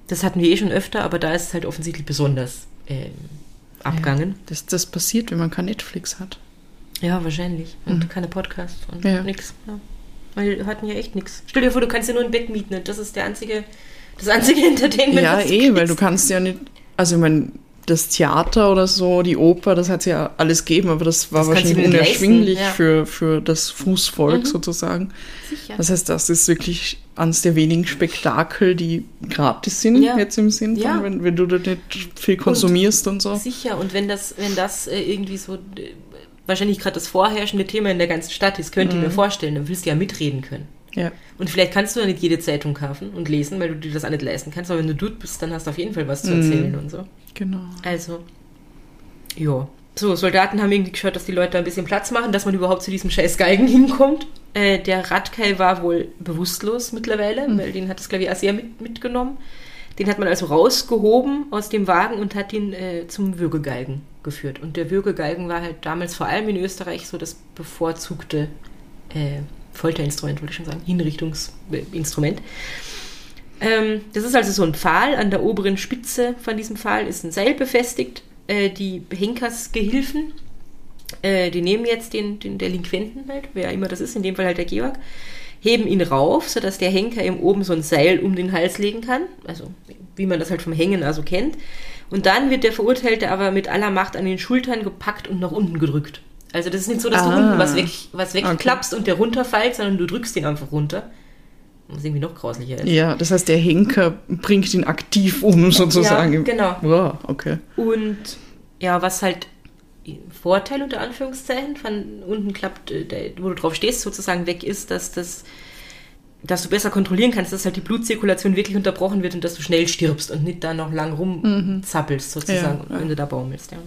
S3: Das hatten wir eh schon öfter, aber da ist es halt offensichtlich besonders ähm, abgangen.
S1: Das, das passiert, wenn man kein Netflix hat.
S3: Ja, wahrscheinlich. Und keine Podcasts und
S1: Ja.
S3: nix. Ja. Weil wir hatten ja echt nichts. Stell dir vor, du kannst ja nur ein Bett mieten. Das ist der einzige, das einzige Entertainment.
S1: Ja, eh, weil
S3: kriegst.
S1: du kannst ja nicht, also ich meine, das Theater oder so, die Oper, das hat ja alles gegeben, aber das war
S3: Das
S1: wahrscheinlich unerschwinglich
S3: ja.
S1: für, für das Fußvolk
S3: Mhm.
S1: sozusagen.
S3: Sicher.
S1: Das heißt, das ist wirklich eines der wenigen Spektakel, die gratis sind,
S3: Ja.
S1: jetzt im Sinn von,
S3: Ja.
S1: wenn, wenn du da nicht viel konsumierst und, so.
S3: Sicher, und wenn das, wenn das äh, irgendwie so äh, wahrscheinlich gerade das vorherrschende Thema in der ganzen Stadt ist, könnte ich
S1: Mhm.
S3: mir vorstellen, dann willst du ja mitreden können.
S1: Ja.
S3: Und vielleicht kannst du ja nicht jede Zeitung kaufen und lesen, weil du dir das auch nicht leisten kannst, aber wenn du dort bist, dann hast du auf jeden Fall was zu
S1: Mhm.
S3: erzählen und so.
S1: Genau.
S3: Also, ja. So, Soldaten haben irgendwie geschaut, dass die Leute da ein bisschen Platz machen, dass man überhaupt zu diesem scheiß Geigen hinkommt. Äh, der Radkai war wohl bewusstlos mittlerweile, weil den hat ich, auch sehr mit, mitgenommen. Den hat man also rausgehoben aus dem Wagen und hat ihn äh, zum Würgegalgen geführt. Und der Würgegalgen war halt damals vor allem in Österreich so das bevorzugte äh, Folterinstrument, wollte ich schon sagen, Hinrichtungsinstrument. Ähm, das ist also so ein Pfahl. An der oberen Spitze von diesem Pfahl ist ein Seil befestigt. Äh, die Henkersgehilfen, äh, die nehmen jetzt den, den Delinquenten halt, wer immer das ist, in dem Fall halt der Georg, heben ihn rauf, sodass der Henker ihm oben so ein Seil um den Hals legen kann. Also wie man das halt vom Hängen also kennt. Und dann wird der Verurteilte aber mit aller Macht an den Schultern gepackt und nach unten gedrückt. Also das ist nicht so, dass du
S1: Ah.
S3: unten was, weg, was wegklappst und der runterfällt, sondern du drückst ihn einfach runter. Was irgendwie noch grauslicher ist.
S1: Ja, das heißt, der Henker bringt ihn aktiv um, sozusagen.
S3: Ja, genau.
S1: Wow, okay.
S3: Und ja, was halt Vorteil unter Anführungszeichen von unten klappt, äh, wo du drauf stehst, sozusagen weg ist, dass das dass du besser kontrollieren kannst, dass halt die Blutzirkulation wirklich unterbrochen wird und dass du schnell stirbst und nicht da noch lang rumzappelst sozusagen,
S1: Ja, ja.
S3: wenn du da baumelst, ja.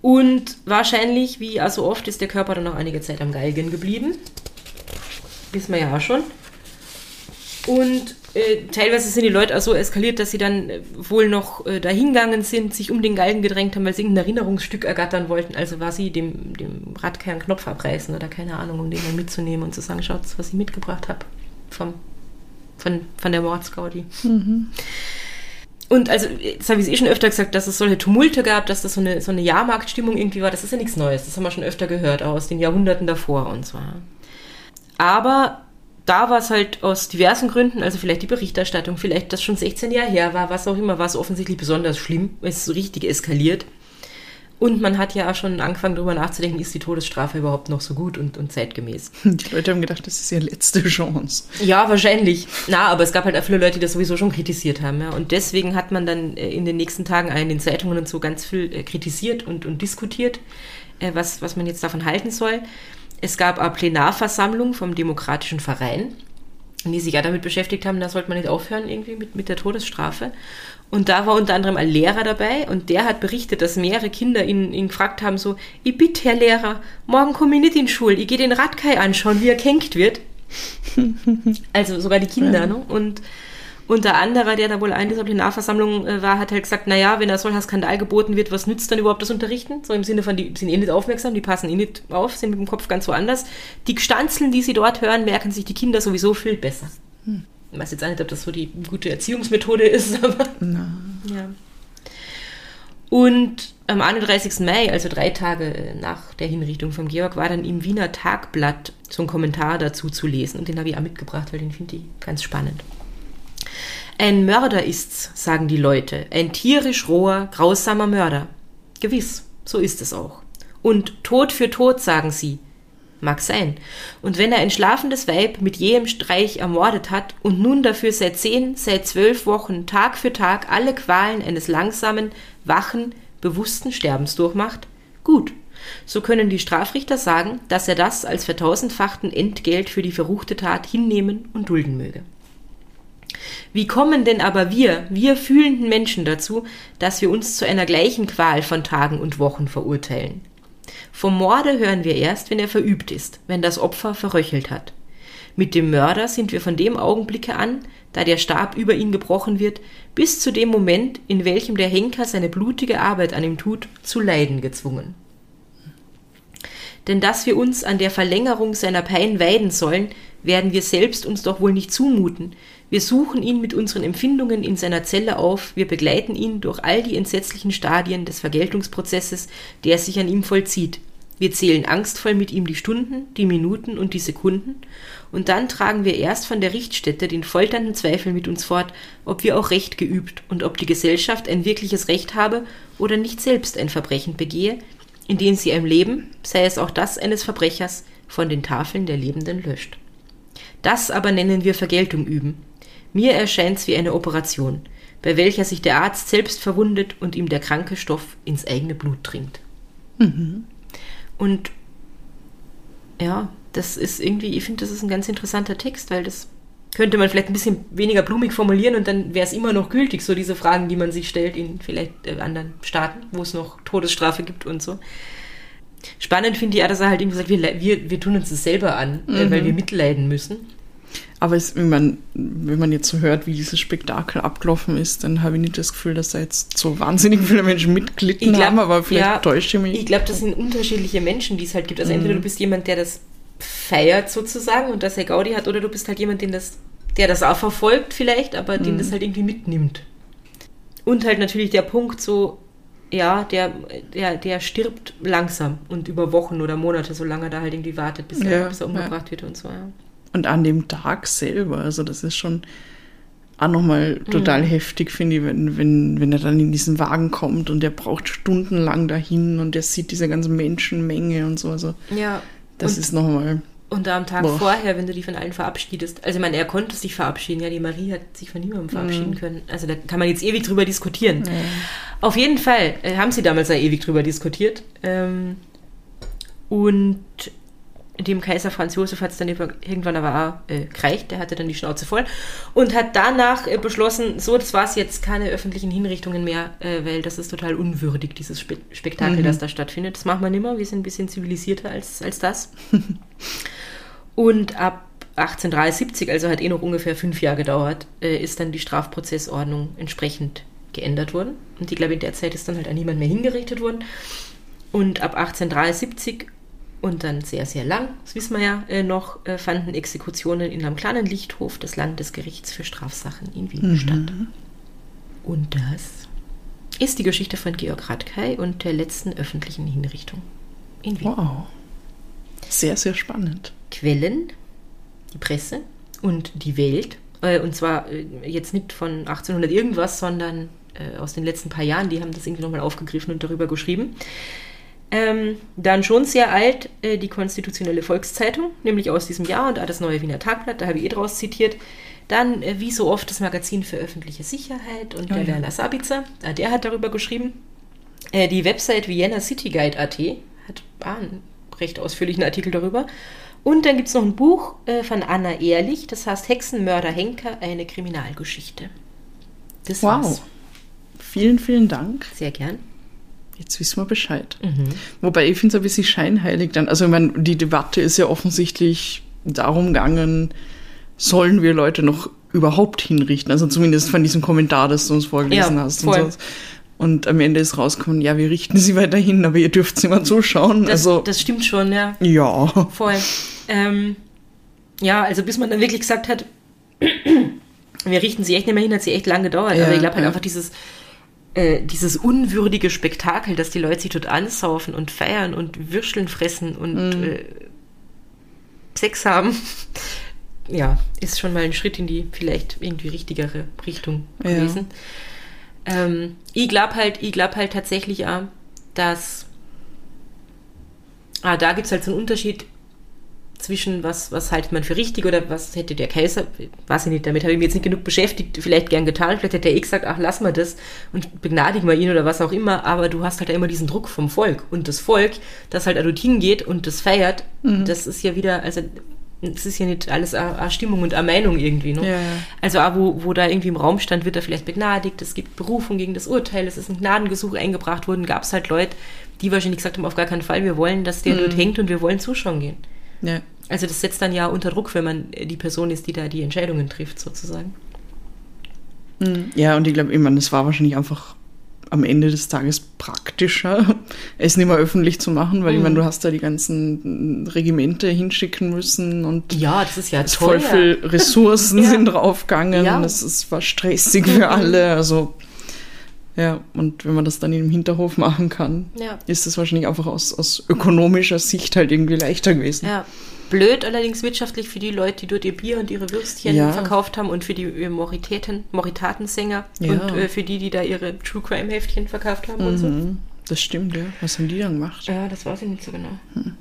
S3: Und wahrscheinlich, wie also oft, ist der Körper dann noch einige Zeit am Galgen geblieben. Wissen wir ja auch schon. Und äh, teilweise sind die Leute auch so eskaliert, dass sie dann äh, wohl noch äh, dahingegangen sind, sich um den Galgen gedrängt haben, weil sie irgendein Erinnerungsstück ergattern wollten. Also war sie dem, dem Radkern Knopf abreißen oder keine Ahnung, um den dann mitzunehmen und zu sagen, schaut, was ich mitgebracht habe vom, von, von der Mordsgaudi. Und also, das habe ich eh schon öfter gesagt, dass es solche Tumulte gab, dass das so eine, so eine Jahrmarktstimmung irgendwie war. Das ist ja nichts Neues. Das haben wir schon öfter gehört, auch aus den Jahrhunderten davor und zwar. Aber da war es halt aus diversen Gründen, also vielleicht die Berichterstattung, vielleicht das schon 16 Jahre her war, was auch immer, war es offensichtlich besonders schlimm. Es ist so richtig eskaliert. Und man hat ja auch schon angefangen, darüber nachzudenken, ist die Todesstrafe überhaupt noch so gut und, und zeitgemäß.
S1: Die Leute haben gedacht, das ist ihre letzte Chance.
S3: Ja, wahrscheinlich. Na, aber es gab halt auch viele Leute, die das sowieso schon kritisiert haben. Ja. Und deswegen hat man dann äh, in den nächsten Tagen in den Zeitungen und so ganz viel äh, kritisiert und, und diskutiert, äh, was, was man jetzt davon halten soll. Es gab eine Plenarversammlung vom Demokratischen Verein, die sich ja damit beschäftigt haben, da sollte man nicht aufhören irgendwie mit, mit der Todesstrafe. Und da war unter anderem ein Lehrer dabei und der hat berichtet, dass mehrere Kinder ihn, ihn gefragt haben, so, ich bitte, Herr Lehrer, morgen komme ich nicht in die Schule, ich gehe den Radkai anschauen, wie er kenkt wird. also sogar die Kinder, ja. ne? Und und der andere, der da wohl ein dieser Plenarversammlung äh, war, hat halt gesagt, naja, wenn da solcher Skandal geboten wird, was nützt dann überhaupt das Unterrichten? So im Sinne von, die sind eh nicht aufmerksam, die passen eh nicht auf, sind mit dem Kopf ganz woanders. Die Gestanzeln, die sie dort hören, merken sich die Kinder sowieso viel besser. Hm. Ich weiß jetzt auch nicht, ob das so die gute Erziehungsmethode ist, aber.
S1: Na.
S3: Ja. Und am 31. Mai, also drei Tage nach der Hinrichtung von Georg, war dann im Wiener Tagblatt so ein Kommentar dazu zu lesen. Und den habe ich auch mitgebracht, weil den finde ich ganz spannend. Ein Mörder ist's, sagen die Leute, ein tierisch roher, grausamer Mörder. Gewiss, so ist es auch. Und Tod für Tod, sagen sie. Mag sein. Und wenn er ein schlafendes Weib mit jedem Streich ermordet hat und nun dafür seit zehn, seit zwölf Wochen Tag für Tag alle Qualen eines langsamen, wachen, bewussten Sterbens durchmacht, gut, so können die Strafrichter sagen, dass er das als vertausendfachten Entgelt für die verruchte Tat hinnehmen und dulden möge. Wie kommen denn aber wir, wir fühlenden Menschen dazu, dass wir uns zu einer gleichen Qual von Tagen und Wochen verurteilen? Vom Morde hören wir erst, wenn er verübt ist, wenn das Opfer verröchelt hat. Mit dem Mörder sind wir von dem Augenblicke an, da der Stab über ihn gebrochen wird, bis zu dem Moment, in welchem der Henker seine blutige Arbeit an ihm tut, zu leiden gezwungen. Denn dass wir uns an der Verlängerung seiner Pein weiden sollen, werden wir selbst uns doch wohl nicht zumuten, wir suchen ihn mit unseren Empfindungen in seiner Zelle auf, wir begleiten ihn durch all die entsetzlichen Stadien des Vergeltungsprozesses, der sich an ihm vollzieht. Wir zählen angstvoll mit ihm die Stunden, die Minuten und die Sekunden, und dann tragen wir erst von der Richtstätte den folternden Zweifel mit uns fort, ob wir auch Recht geübt und ob die Gesellschaft ein wirkliches Recht habe oder nicht selbst ein Verbrechen begehe, in dem sie ein Leben, sei es auch das eines Verbrechers, von den Tafeln der Lebenden löscht. Das aber nennen wir Vergeltung üben, mir erscheint's wie eine Operation, bei welcher sich der Arzt selbst verwundet und ihm der kranke Stoff ins eigene Blut dringt. Mhm. Und ja, das ist irgendwie, ich finde, das ist ein ganz interessanter Text, weil das könnte man vielleicht ein bisschen weniger blumig formulieren und dann wäre es immer noch gültig, so diese Fragen, die man sich stellt in vielleicht äh, anderen Staaten, wo es noch Todesstrafe gibt und so. Spannend finde ich ja, dass er halt irgendwie sagt, wir, wir, wir tun uns das selber an, mhm. äh, weil mhm. wir mitleiden müssen.
S1: Aber es, wenn, man, wenn man jetzt so hört, wie dieses Spektakel abgelaufen ist, dann habe ich nicht das Gefühl, dass da jetzt so wahnsinnig viele Menschen mitglitten glaub, haben, aber vielleicht ja, täusche ich mich.
S3: Ich glaube, das sind unterschiedliche Menschen, die es halt gibt. Also mhm. entweder du bist jemand, der das feiert sozusagen und das er Gaudi hat, oder du bist halt jemand, den das, der das auch verfolgt vielleicht, aber mhm. den das halt irgendwie mitnimmt. Und halt natürlich der Punkt so, ja, der, der, der stirbt langsam und über Wochen oder Monate, solange er da halt irgendwie wartet, bis er, ja, bis er umgebracht ja. wird und so, ja.
S1: Und an dem Tag selber, also das ist schon auch nochmal total mhm. heftig, finde ich, wenn, wenn, wenn er dann in diesen Wagen kommt und der braucht stundenlang dahin und der sieht diese ganze Menschenmenge und so. Also
S3: ja.
S1: Das und, ist nochmal.
S3: Und am Tag boah. vorher, wenn du dich von allen verabschiedest, also ich meine, er konnte sich verabschieden, ja, die Marie hat sich von niemandem verabschieden mhm. können. Also da kann man jetzt ewig drüber diskutieren. Ja. Auf jeden Fall äh, haben sie damals ja ewig drüber diskutiert. Ähm, und dem Kaiser Franz Josef hat es dann irgendwann aber auch äh, gereicht, der hatte dann die Schnauze voll und hat danach äh, beschlossen, so, das war es jetzt, keine öffentlichen Hinrichtungen mehr, äh, weil das ist total unwürdig, dieses Spe Spektakel, mhm. das da stattfindet. Das machen wir nicht mehr, wir sind ein bisschen zivilisierter als, als das. und ab 1873, also hat eh noch ungefähr fünf Jahre gedauert, äh, ist dann die Strafprozessordnung entsprechend geändert worden. Und ich glaube, in der Zeit ist dann halt an niemand mehr hingerichtet worden. Und ab 1873 und dann sehr, sehr lang, das wissen wir ja äh, noch, äh, fanden Exekutionen in einem kleinen Lichthof des Landesgerichts für Strafsachen in Wien mhm. statt. Und das ist die Geschichte von Georg Radkay und der letzten öffentlichen Hinrichtung in Wien.
S1: Wow. Sehr, sehr spannend.
S3: Quellen, die Presse und die Welt. Äh, und zwar äh, jetzt nicht von 1800 irgendwas, sondern äh, aus den letzten paar Jahren, die haben das irgendwie nochmal aufgegriffen und darüber geschrieben. Ähm, dann schon sehr alt äh, die Konstitutionelle Volkszeitung, nämlich aus diesem Jahr und auch das neue Wiener Tagblatt, da habe ich eh draus zitiert. Dann, äh, wie so oft, das Magazin für öffentliche Sicherheit und
S1: Oh
S3: der
S1: ja.
S3: Werner Sabitzer, äh, der hat darüber geschrieben. Äh, die Website Vienna City Guide AT hat ah, einen recht ausführlichen Artikel darüber. Und dann gibt es noch ein Buch äh, von Anna Ehrlich, das heißt Hexenmörder Henker, eine Kriminalgeschichte. Das war's.
S1: Wow. Vielen, vielen Dank.
S3: Sehr gern.
S1: Jetzt wissen wir Bescheid.
S3: Mhm.
S1: Wobei ich finde es ein bisschen scheinheilig dann. Also ich meine, die Debatte ist ja offensichtlich darum gegangen, sollen wir Leute noch überhaupt hinrichten? Also zumindest von diesem Kommentar, das du uns vorgelesen
S3: Ja,
S1: hast.
S3: voll.
S1: Und, so. und am Ende ist rausgekommen, ja, wir richten sie weiter hin, aber ihr dürft sie mal zuschauen.
S3: Das,
S1: also
S3: das stimmt schon, ja.
S1: ja.
S3: Voll. Ähm, ja, also bis man dann wirklich gesagt hat, wir richten sie echt nicht mehr hin, hat sie echt lang gedauert.
S1: Ja,
S3: aber ich glaube halt
S1: ja.
S3: einfach dieses, äh, dieses unwürdige Spektakel, dass die Leute sich dort ansaufen und feiern und Würsteln fressen und
S1: Mhm.
S3: äh, Sex haben, ja, ist schon mal ein Schritt in die vielleicht irgendwie richtigere Richtung
S1: Ja.
S3: gewesen. Ähm, ich glaube halt, ich glaube halt tatsächlich auch, dass ah, da gibt es halt so einen Unterschied zwischen was, was haltet man für richtig oder was hätte der Kaiser, weiß ich nicht, damit habe ich mich jetzt nicht genug beschäftigt, vielleicht gern getan, vielleicht hätte er eh gesagt, ach, lass mal das und begnadigen wir ihn oder was auch immer, aber du hast halt immer diesen Druck vom Volk und das Volk, das halt dorthin geht und das feiert, das ist ja wieder, also es ist ja nicht alles eine Stimmung und eine Meinung irgendwie, ne?
S1: Ja.
S3: Also auch wo, wo da irgendwie im Raum stand, wird er vielleicht begnadigt, es gibt Berufung gegen das Urteil, es ist ein Gnadengesuch eingebracht worden, gab es halt Leute, die wahrscheinlich gesagt haben, auf gar keinen Fall, wir wollen, dass der dort hängt und wir wollen zuschauen gehen.
S1: ja.
S3: Also das setzt dann ja unter Druck, wenn man die Person ist, die da die Entscheidungen trifft, sozusagen.
S1: Ja, und ich glaube, ich meine, es war wahrscheinlich einfach am Ende des Tages praktischer, es nicht mehr öffentlich zu machen, weil ich
S3: Mhm.
S1: meine, du hast da die ganzen Regimente hinschicken müssen und
S3: Ja, das ist ja
S1: es voll viel Ressourcen
S3: Ja.
S1: sind draufgegangen.
S3: Ja.
S1: Es ist, war stressig für alle. Also ja, und wenn man das dann im Hinterhof machen kann,
S3: Ja.
S1: ist das wahrscheinlich einfach aus, aus ökonomischer Sicht halt irgendwie leichter gewesen.
S3: Ja. Blöd allerdings wirtschaftlich für die Leute, die dort ihr Bier und ihre Würstchen
S1: Ja.
S3: verkauft haben und für die Moritäten, Moritatensänger
S1: Ja.
S3: und äh, für die, die da ihre True Crime Heftchen verkauft haben und so.
S1: Mhm, das stimmt, ja. Was haben die dann gemacht?
S3: Ja, das weiß ich nicht so genau.
S1: Hm.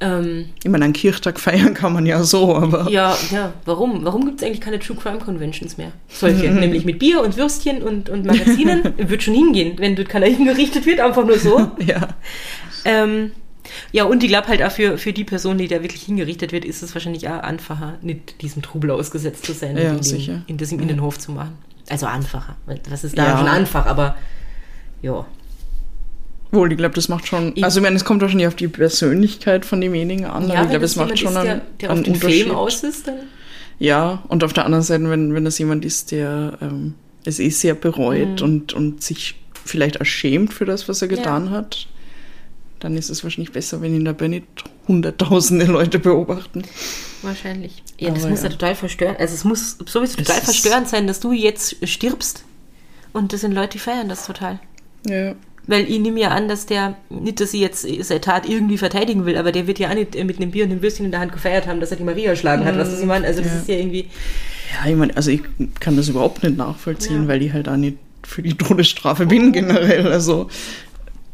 S3: Ähm,
S1: Ich meine, einen Kirchtag feiern kann man ja so, aber
S3: ja, ja, warum? Warum gibt es eigentlich keine True Crime Conventions mehr? Solche, nämlich mit Bier und Würstchen und, und Magazinen. Wird schon hingehen, wenn dort keiner hingerichtet wird, einfach nur so.
S1: ja.
S3: Ähm, ja, und ich glaube halt auch für, für die Person, die da wirklich hingerichtet wird, ist es wahrscheinlich auch einfacher, nicht diesem Trubel ausgesetzt zu sein
S1: Ja,
S3: in, den, in das im Innenhof zu machen. Also einfacher. Was ist da
S1: Ja.
S3: schon einfach, aber ja.
S1: Wohl, ich glaube, das macht schon.
S3: Ich-
S1: also, ich meine, es kommt wahrscheinlich auf die Persönlichkeit von demjenigen an, aber ich glaube, es macht schon
S3: ist,
S1: einen,
S3: der, der auf
S1: einen Unterschied.
S3: Aus ist, dann
S1: Ja, und auf der anderen Seite, wenn, wenn das jemand ist, der ähm, es eh sehr bereut
S3: Mhm.
S1: und, und sich vielleicht erschämt für das, was er
S3: Ja.
S1: getan hat, dann ist es wahrscheinlich besser, wenn ihn dabei nicht hunderttausende Leute beobachten.
S3: wahrscheinlich. Ja, das
S1: Aber
S3: muss ja.
S1: ja.
S3: total verstören. Also es muss sowieso total
S1: ist-
S3: verstörend sein, dass du jetzt stirbst und das sind Leute, die feiern das total.
S1: Ja.
S3: Weil ich nehme ja an, dass der, nicht, dass sie jetzt seine Tat irgendwie verteidigen will, aber der wird ja auch nicht mit einem Bier und einem Würstchen in der Hand gefeiert haben, dass er die Maria erschlagen hat. Was das ich meine? Also das
S1: Ja.
S3: ist ja irgendwie.
S1: Ja, ich meine, also ich kann das überhaupt nicht nachvollziehen,
S3: Ja.
S1: weil ich halt auch nicht für die Todesstrafe bin generell. Also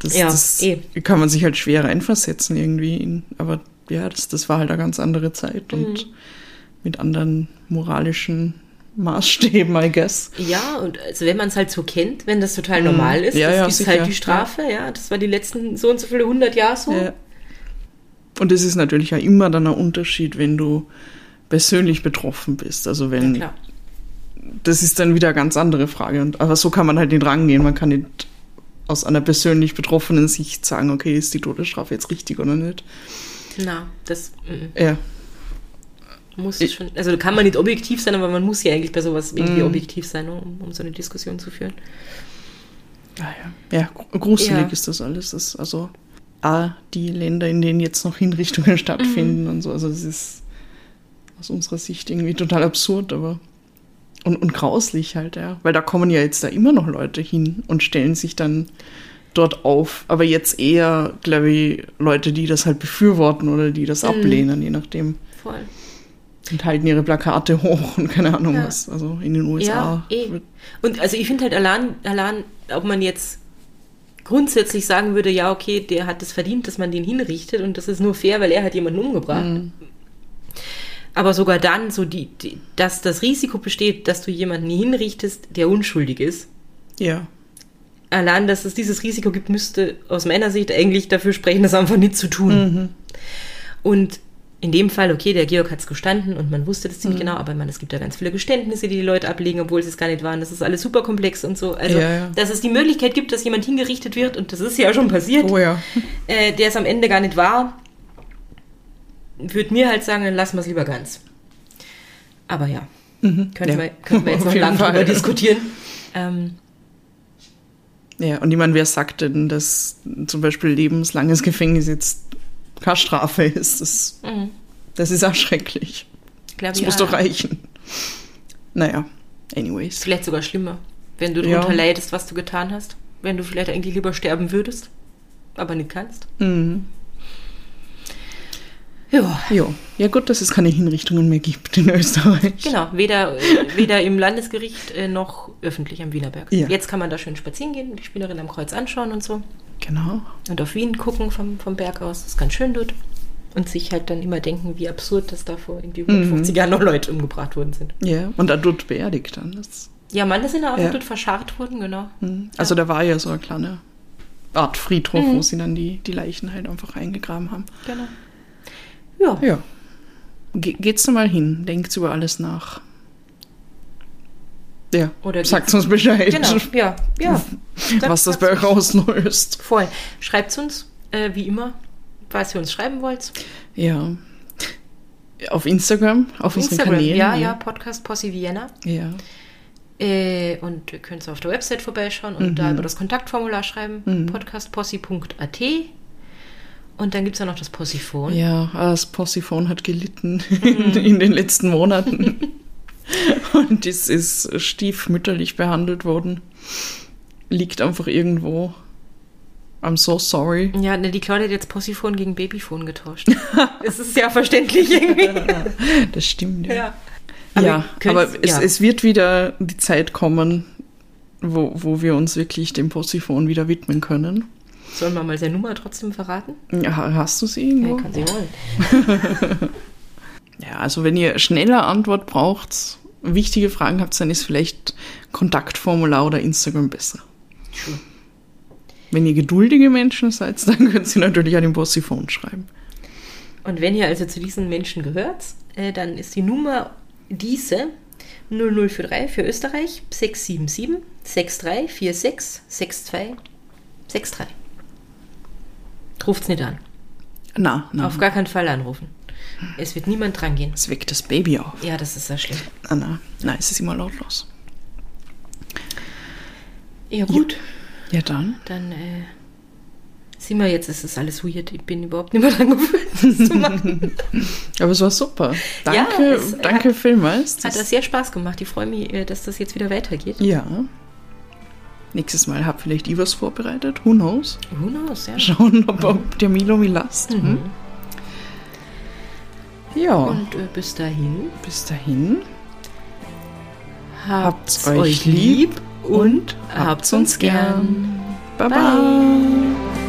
S1: das,
S3: Ja,
S1: das
S3: eh.
S1: kann man sich halt schwer reinversetzen irgendwie. Aber ja, das, das war halt eine ganz andere Zeit
S3: Mhm.
S1: und mit anderen moralischen Maßstäben, I guess.
S3: Ja, und also wenn man es halt so kennt, wenn das total normal ist,
S1: Ja,
S3: das
S1: ja,
S3: ist
S1: sicher.
S3: halt die Strafe, ja. Das war die letzten so und so viele hundert Jahre so.
S1: Ja. Und es ist natürlich ja immer dann ein Unterschied, wenn du persönlich betroffen bist. Also
S3: Ja,
S1: wenn das ist dann wieder eine ganz andere Frage. Und, aber so kann man halt nicht rangehen. Man kann nicht aus einer persönlich betroffenen Sicht sagen, okay, ist die Todesstrafe jetzt richtig oder nicht.
S3: Na, das mm,
S1: Ja,
S3: muss
S1: Ich-
S3: schon. Also kann man nicht objektiv sein, aber man muss ja eigentlich bei sowas irgendwie
S1: Mhm.
S3: objektiv sein, um, um so eine Diskussion zu führen.
S1: ja, ja. ja gru- gruselig
S3: Ja.
S1: ist das alles. Das, also A, die Länder, in denen jetzt noch Hinrichtungen stattfinden und so. Also es ist aus unserer Sicht irgendwie total absurd, aber und, und grauslich halt, ja. Weil da kommen ja jetzt da immer noch Leute hin und stellen sich dann dort auf. Aber jetzt eher, glaube ich, Leute, die das halt befürworten oder die das ablehnen, je nachdem.
S3: Voll.
S1: Und halten ihre Plakate hoch und keine Ahnung
S3: Ja.
S1: was. Also in den USA.
S3: Ja, eh. Und also ich finde halt allein, allein, ob man jetzt grundsätzlich sagen würde, ja, okay, der hat es verdient, dass man den hinrichtet und das ist nur fair, weil er hat jemanden umgebracht.
S1: Mhm.
S3: Aber sogar dann, so die, die, dass das Risiko besteht, dass du jemanden hinrichtest, der unschuldig ist.
S1: Ja.
S3: Allein, dass es dieses Risiko gibt, müsste aus meiner Sicht eigentlich dafür sprechen, das einfach nicht zu tun. Und in dem Fall, okay, der Georg hat es gestanden und man wusste das ziemlich genau, aber man, es gibt ja ganz viele Geständnisse, die die Leute ablegen, obwohl sie es gar nicht waren. Das ist alles super komplex und so. Also,
S1: Ja, ja.
S3: dass es die Möglichkeit gibt, dass jemand hingerichtet wird, und das ist ja schon passiert,
S1: Oh ja.
S3: äh, der es am Ende gar nicht war, würde mir halt sagen, dann lassen wir es lieber ganz. Aber ja, können,
S1: ja.
S3: wir, können wir jetzt noch lange
S1: Fall.
S3: drüber diskutieren. Ähm,
S1: Ja, und meine, wer sagt denn, dass zum Beispiel lebenslanges Gefängnis jetzt keine Strafe ist? Das,
S3: Mhm.
S1: das ist auch schrecklich.
S3: glaub
S1: Das muss
S3: auch.
S1: doch reichen. Naja, anyways.
S3: Vielleicht sogar schlimmer, wenn du
S1: Ja.
S3: darunter leidest, was du getan hast. Wenn du vielleicht eigentlich lieber sterben würdest, aber nicht kannst.
S1: Mhm.
S3: Ja,
S1: Jo. Ja, gut, dass es keine Hinrichtungen mehr gibt in Österreich.
S3: genau. Weder, äh, weder im Landesgericht äh, noch öffentlich am Wienerberg.
S1: Ja.
S3: Jetzt kann man da schön spazieren gehen, die Spielerin am Kreuz anschauen und so.
S1: Genau.
S3: Und auf Wien gucken vom, vom Berg aus. Das ist ganz schön dort. Und sich halt dann immer denken, wie absurd, dass da vor irgendwie
S1: Mhm.
S3: 150 Jahren noch Leute umgebracht worden sind.
S1: Ja, und da dort beerdigt dann. Das,
S3: Ja, das sind auch
S1: Ja.
S3: dort verscharrt worden, genau.
S1: hm. Also da war ja so eine kleine Art Friedhof,
S3: Mhm.
S1: wo sie dann die, die Leichen halt einfach eingegraben haben.
S3: Genau. Ja.
S1: Ja. Ge geht's da mal hin, denkt über alles nach. Ja,
S3: Oder
S1: sagt uns Bescheid,
S3: Genau, ja, ja.
S1: was das bei euch auslöst.
S3: Voll. Schreibt uns, äh, wie immer, was ihr uns schreiben wollt.
S1: Ja. Auf Instagram, auf, unseren
S3: Instagram,
S1: Kanälen.
S3: ja, ja, Podcast Posse Vienna.
S1: Ja.
S3: Äh, und ihr könnt auf der Website vorbeischauen und
S1: Mhm.
S3: da über das Kontaktformular schreiben, podcastpossi.at. Und dann gibt es ja noch das Possiphon.
S1: Ja, das Possiphon hat gelitten in, in den letzten Monaten. Und es ist stiefmütterlich behandelt worden. Liegt einfach irgendwo. I'm so sorry.
S3: Ja, ne, die Claudia hat jetzt Possiphon gegen Babyphone getauscht. das ist ja verständlich irgendwie.
S1: Das stimmt, ja.
S3: ja.
S1: Aber ja, aber es,
S3: ja.
S1: es wird wieder die Zeit kommen, wo, wo wir uns wirklich dem Possiphon wieder widmen können.
S3: Sollen wir mal seine Nummer trotzdem verraten?
S1: Ja, hast du sie
S3: Ja,
S1: irgendwo?
S3: kann sie holen.
S1: Ja, also wenn ihr schneller Antwort braucht, wichtige Fragen habt, dann ist vielleicht Kontaktformular oder Instagram besser.
S3: True.
S1: Wenn ihr geduldige Menschen seid, dann könnt ihr natürlich an den Possiphon schreiben.
S3: Und wenn ihr also zu diesen Menschen gehört, äh, dann ist die Nummer diese 0043 für Österreich 677 6346 62 63. Ruft's nicht an.
S1: Na, na,
S3: Auf gar keinen Fall anrufen. Es wird niemand dran gehen.
S1: es weckt das Baby auf.
S3: Ja, das ist sehr schlimm.
S1: Na, na, na, es ist immer lautlos.
S3: Ja, gut.
S1: Ja, dann.
S3: Dann äh, sieh mal, jetzt ist es alles weird. Ich bin überhaupt nicht mehr dran gewöhnt, das zu machen.
S1: Aber es war super.
S3: Ja,
S1: Danke,
S3: es
S1: danke
S3: hat-
S1: vielmals.
S3: Hat das sehr Spaß gemacht. Ich freue mich, äh, dass das jetzt wieder weitergeht.
S1: ja. Nächstes Mal habt vielleicht ich was vorbereitet. Who knows?
S3: Who knows, ja.
S1: Schauen, ob, ob der Milo mich lasst. Hm? Ja,
S3: Und äh, bis dahin,
S1: bis dahin.
S3: habt's
S1: euch
S3: euch lieb und habt's uns gern.
S1: Bye bye.
S3: Bye.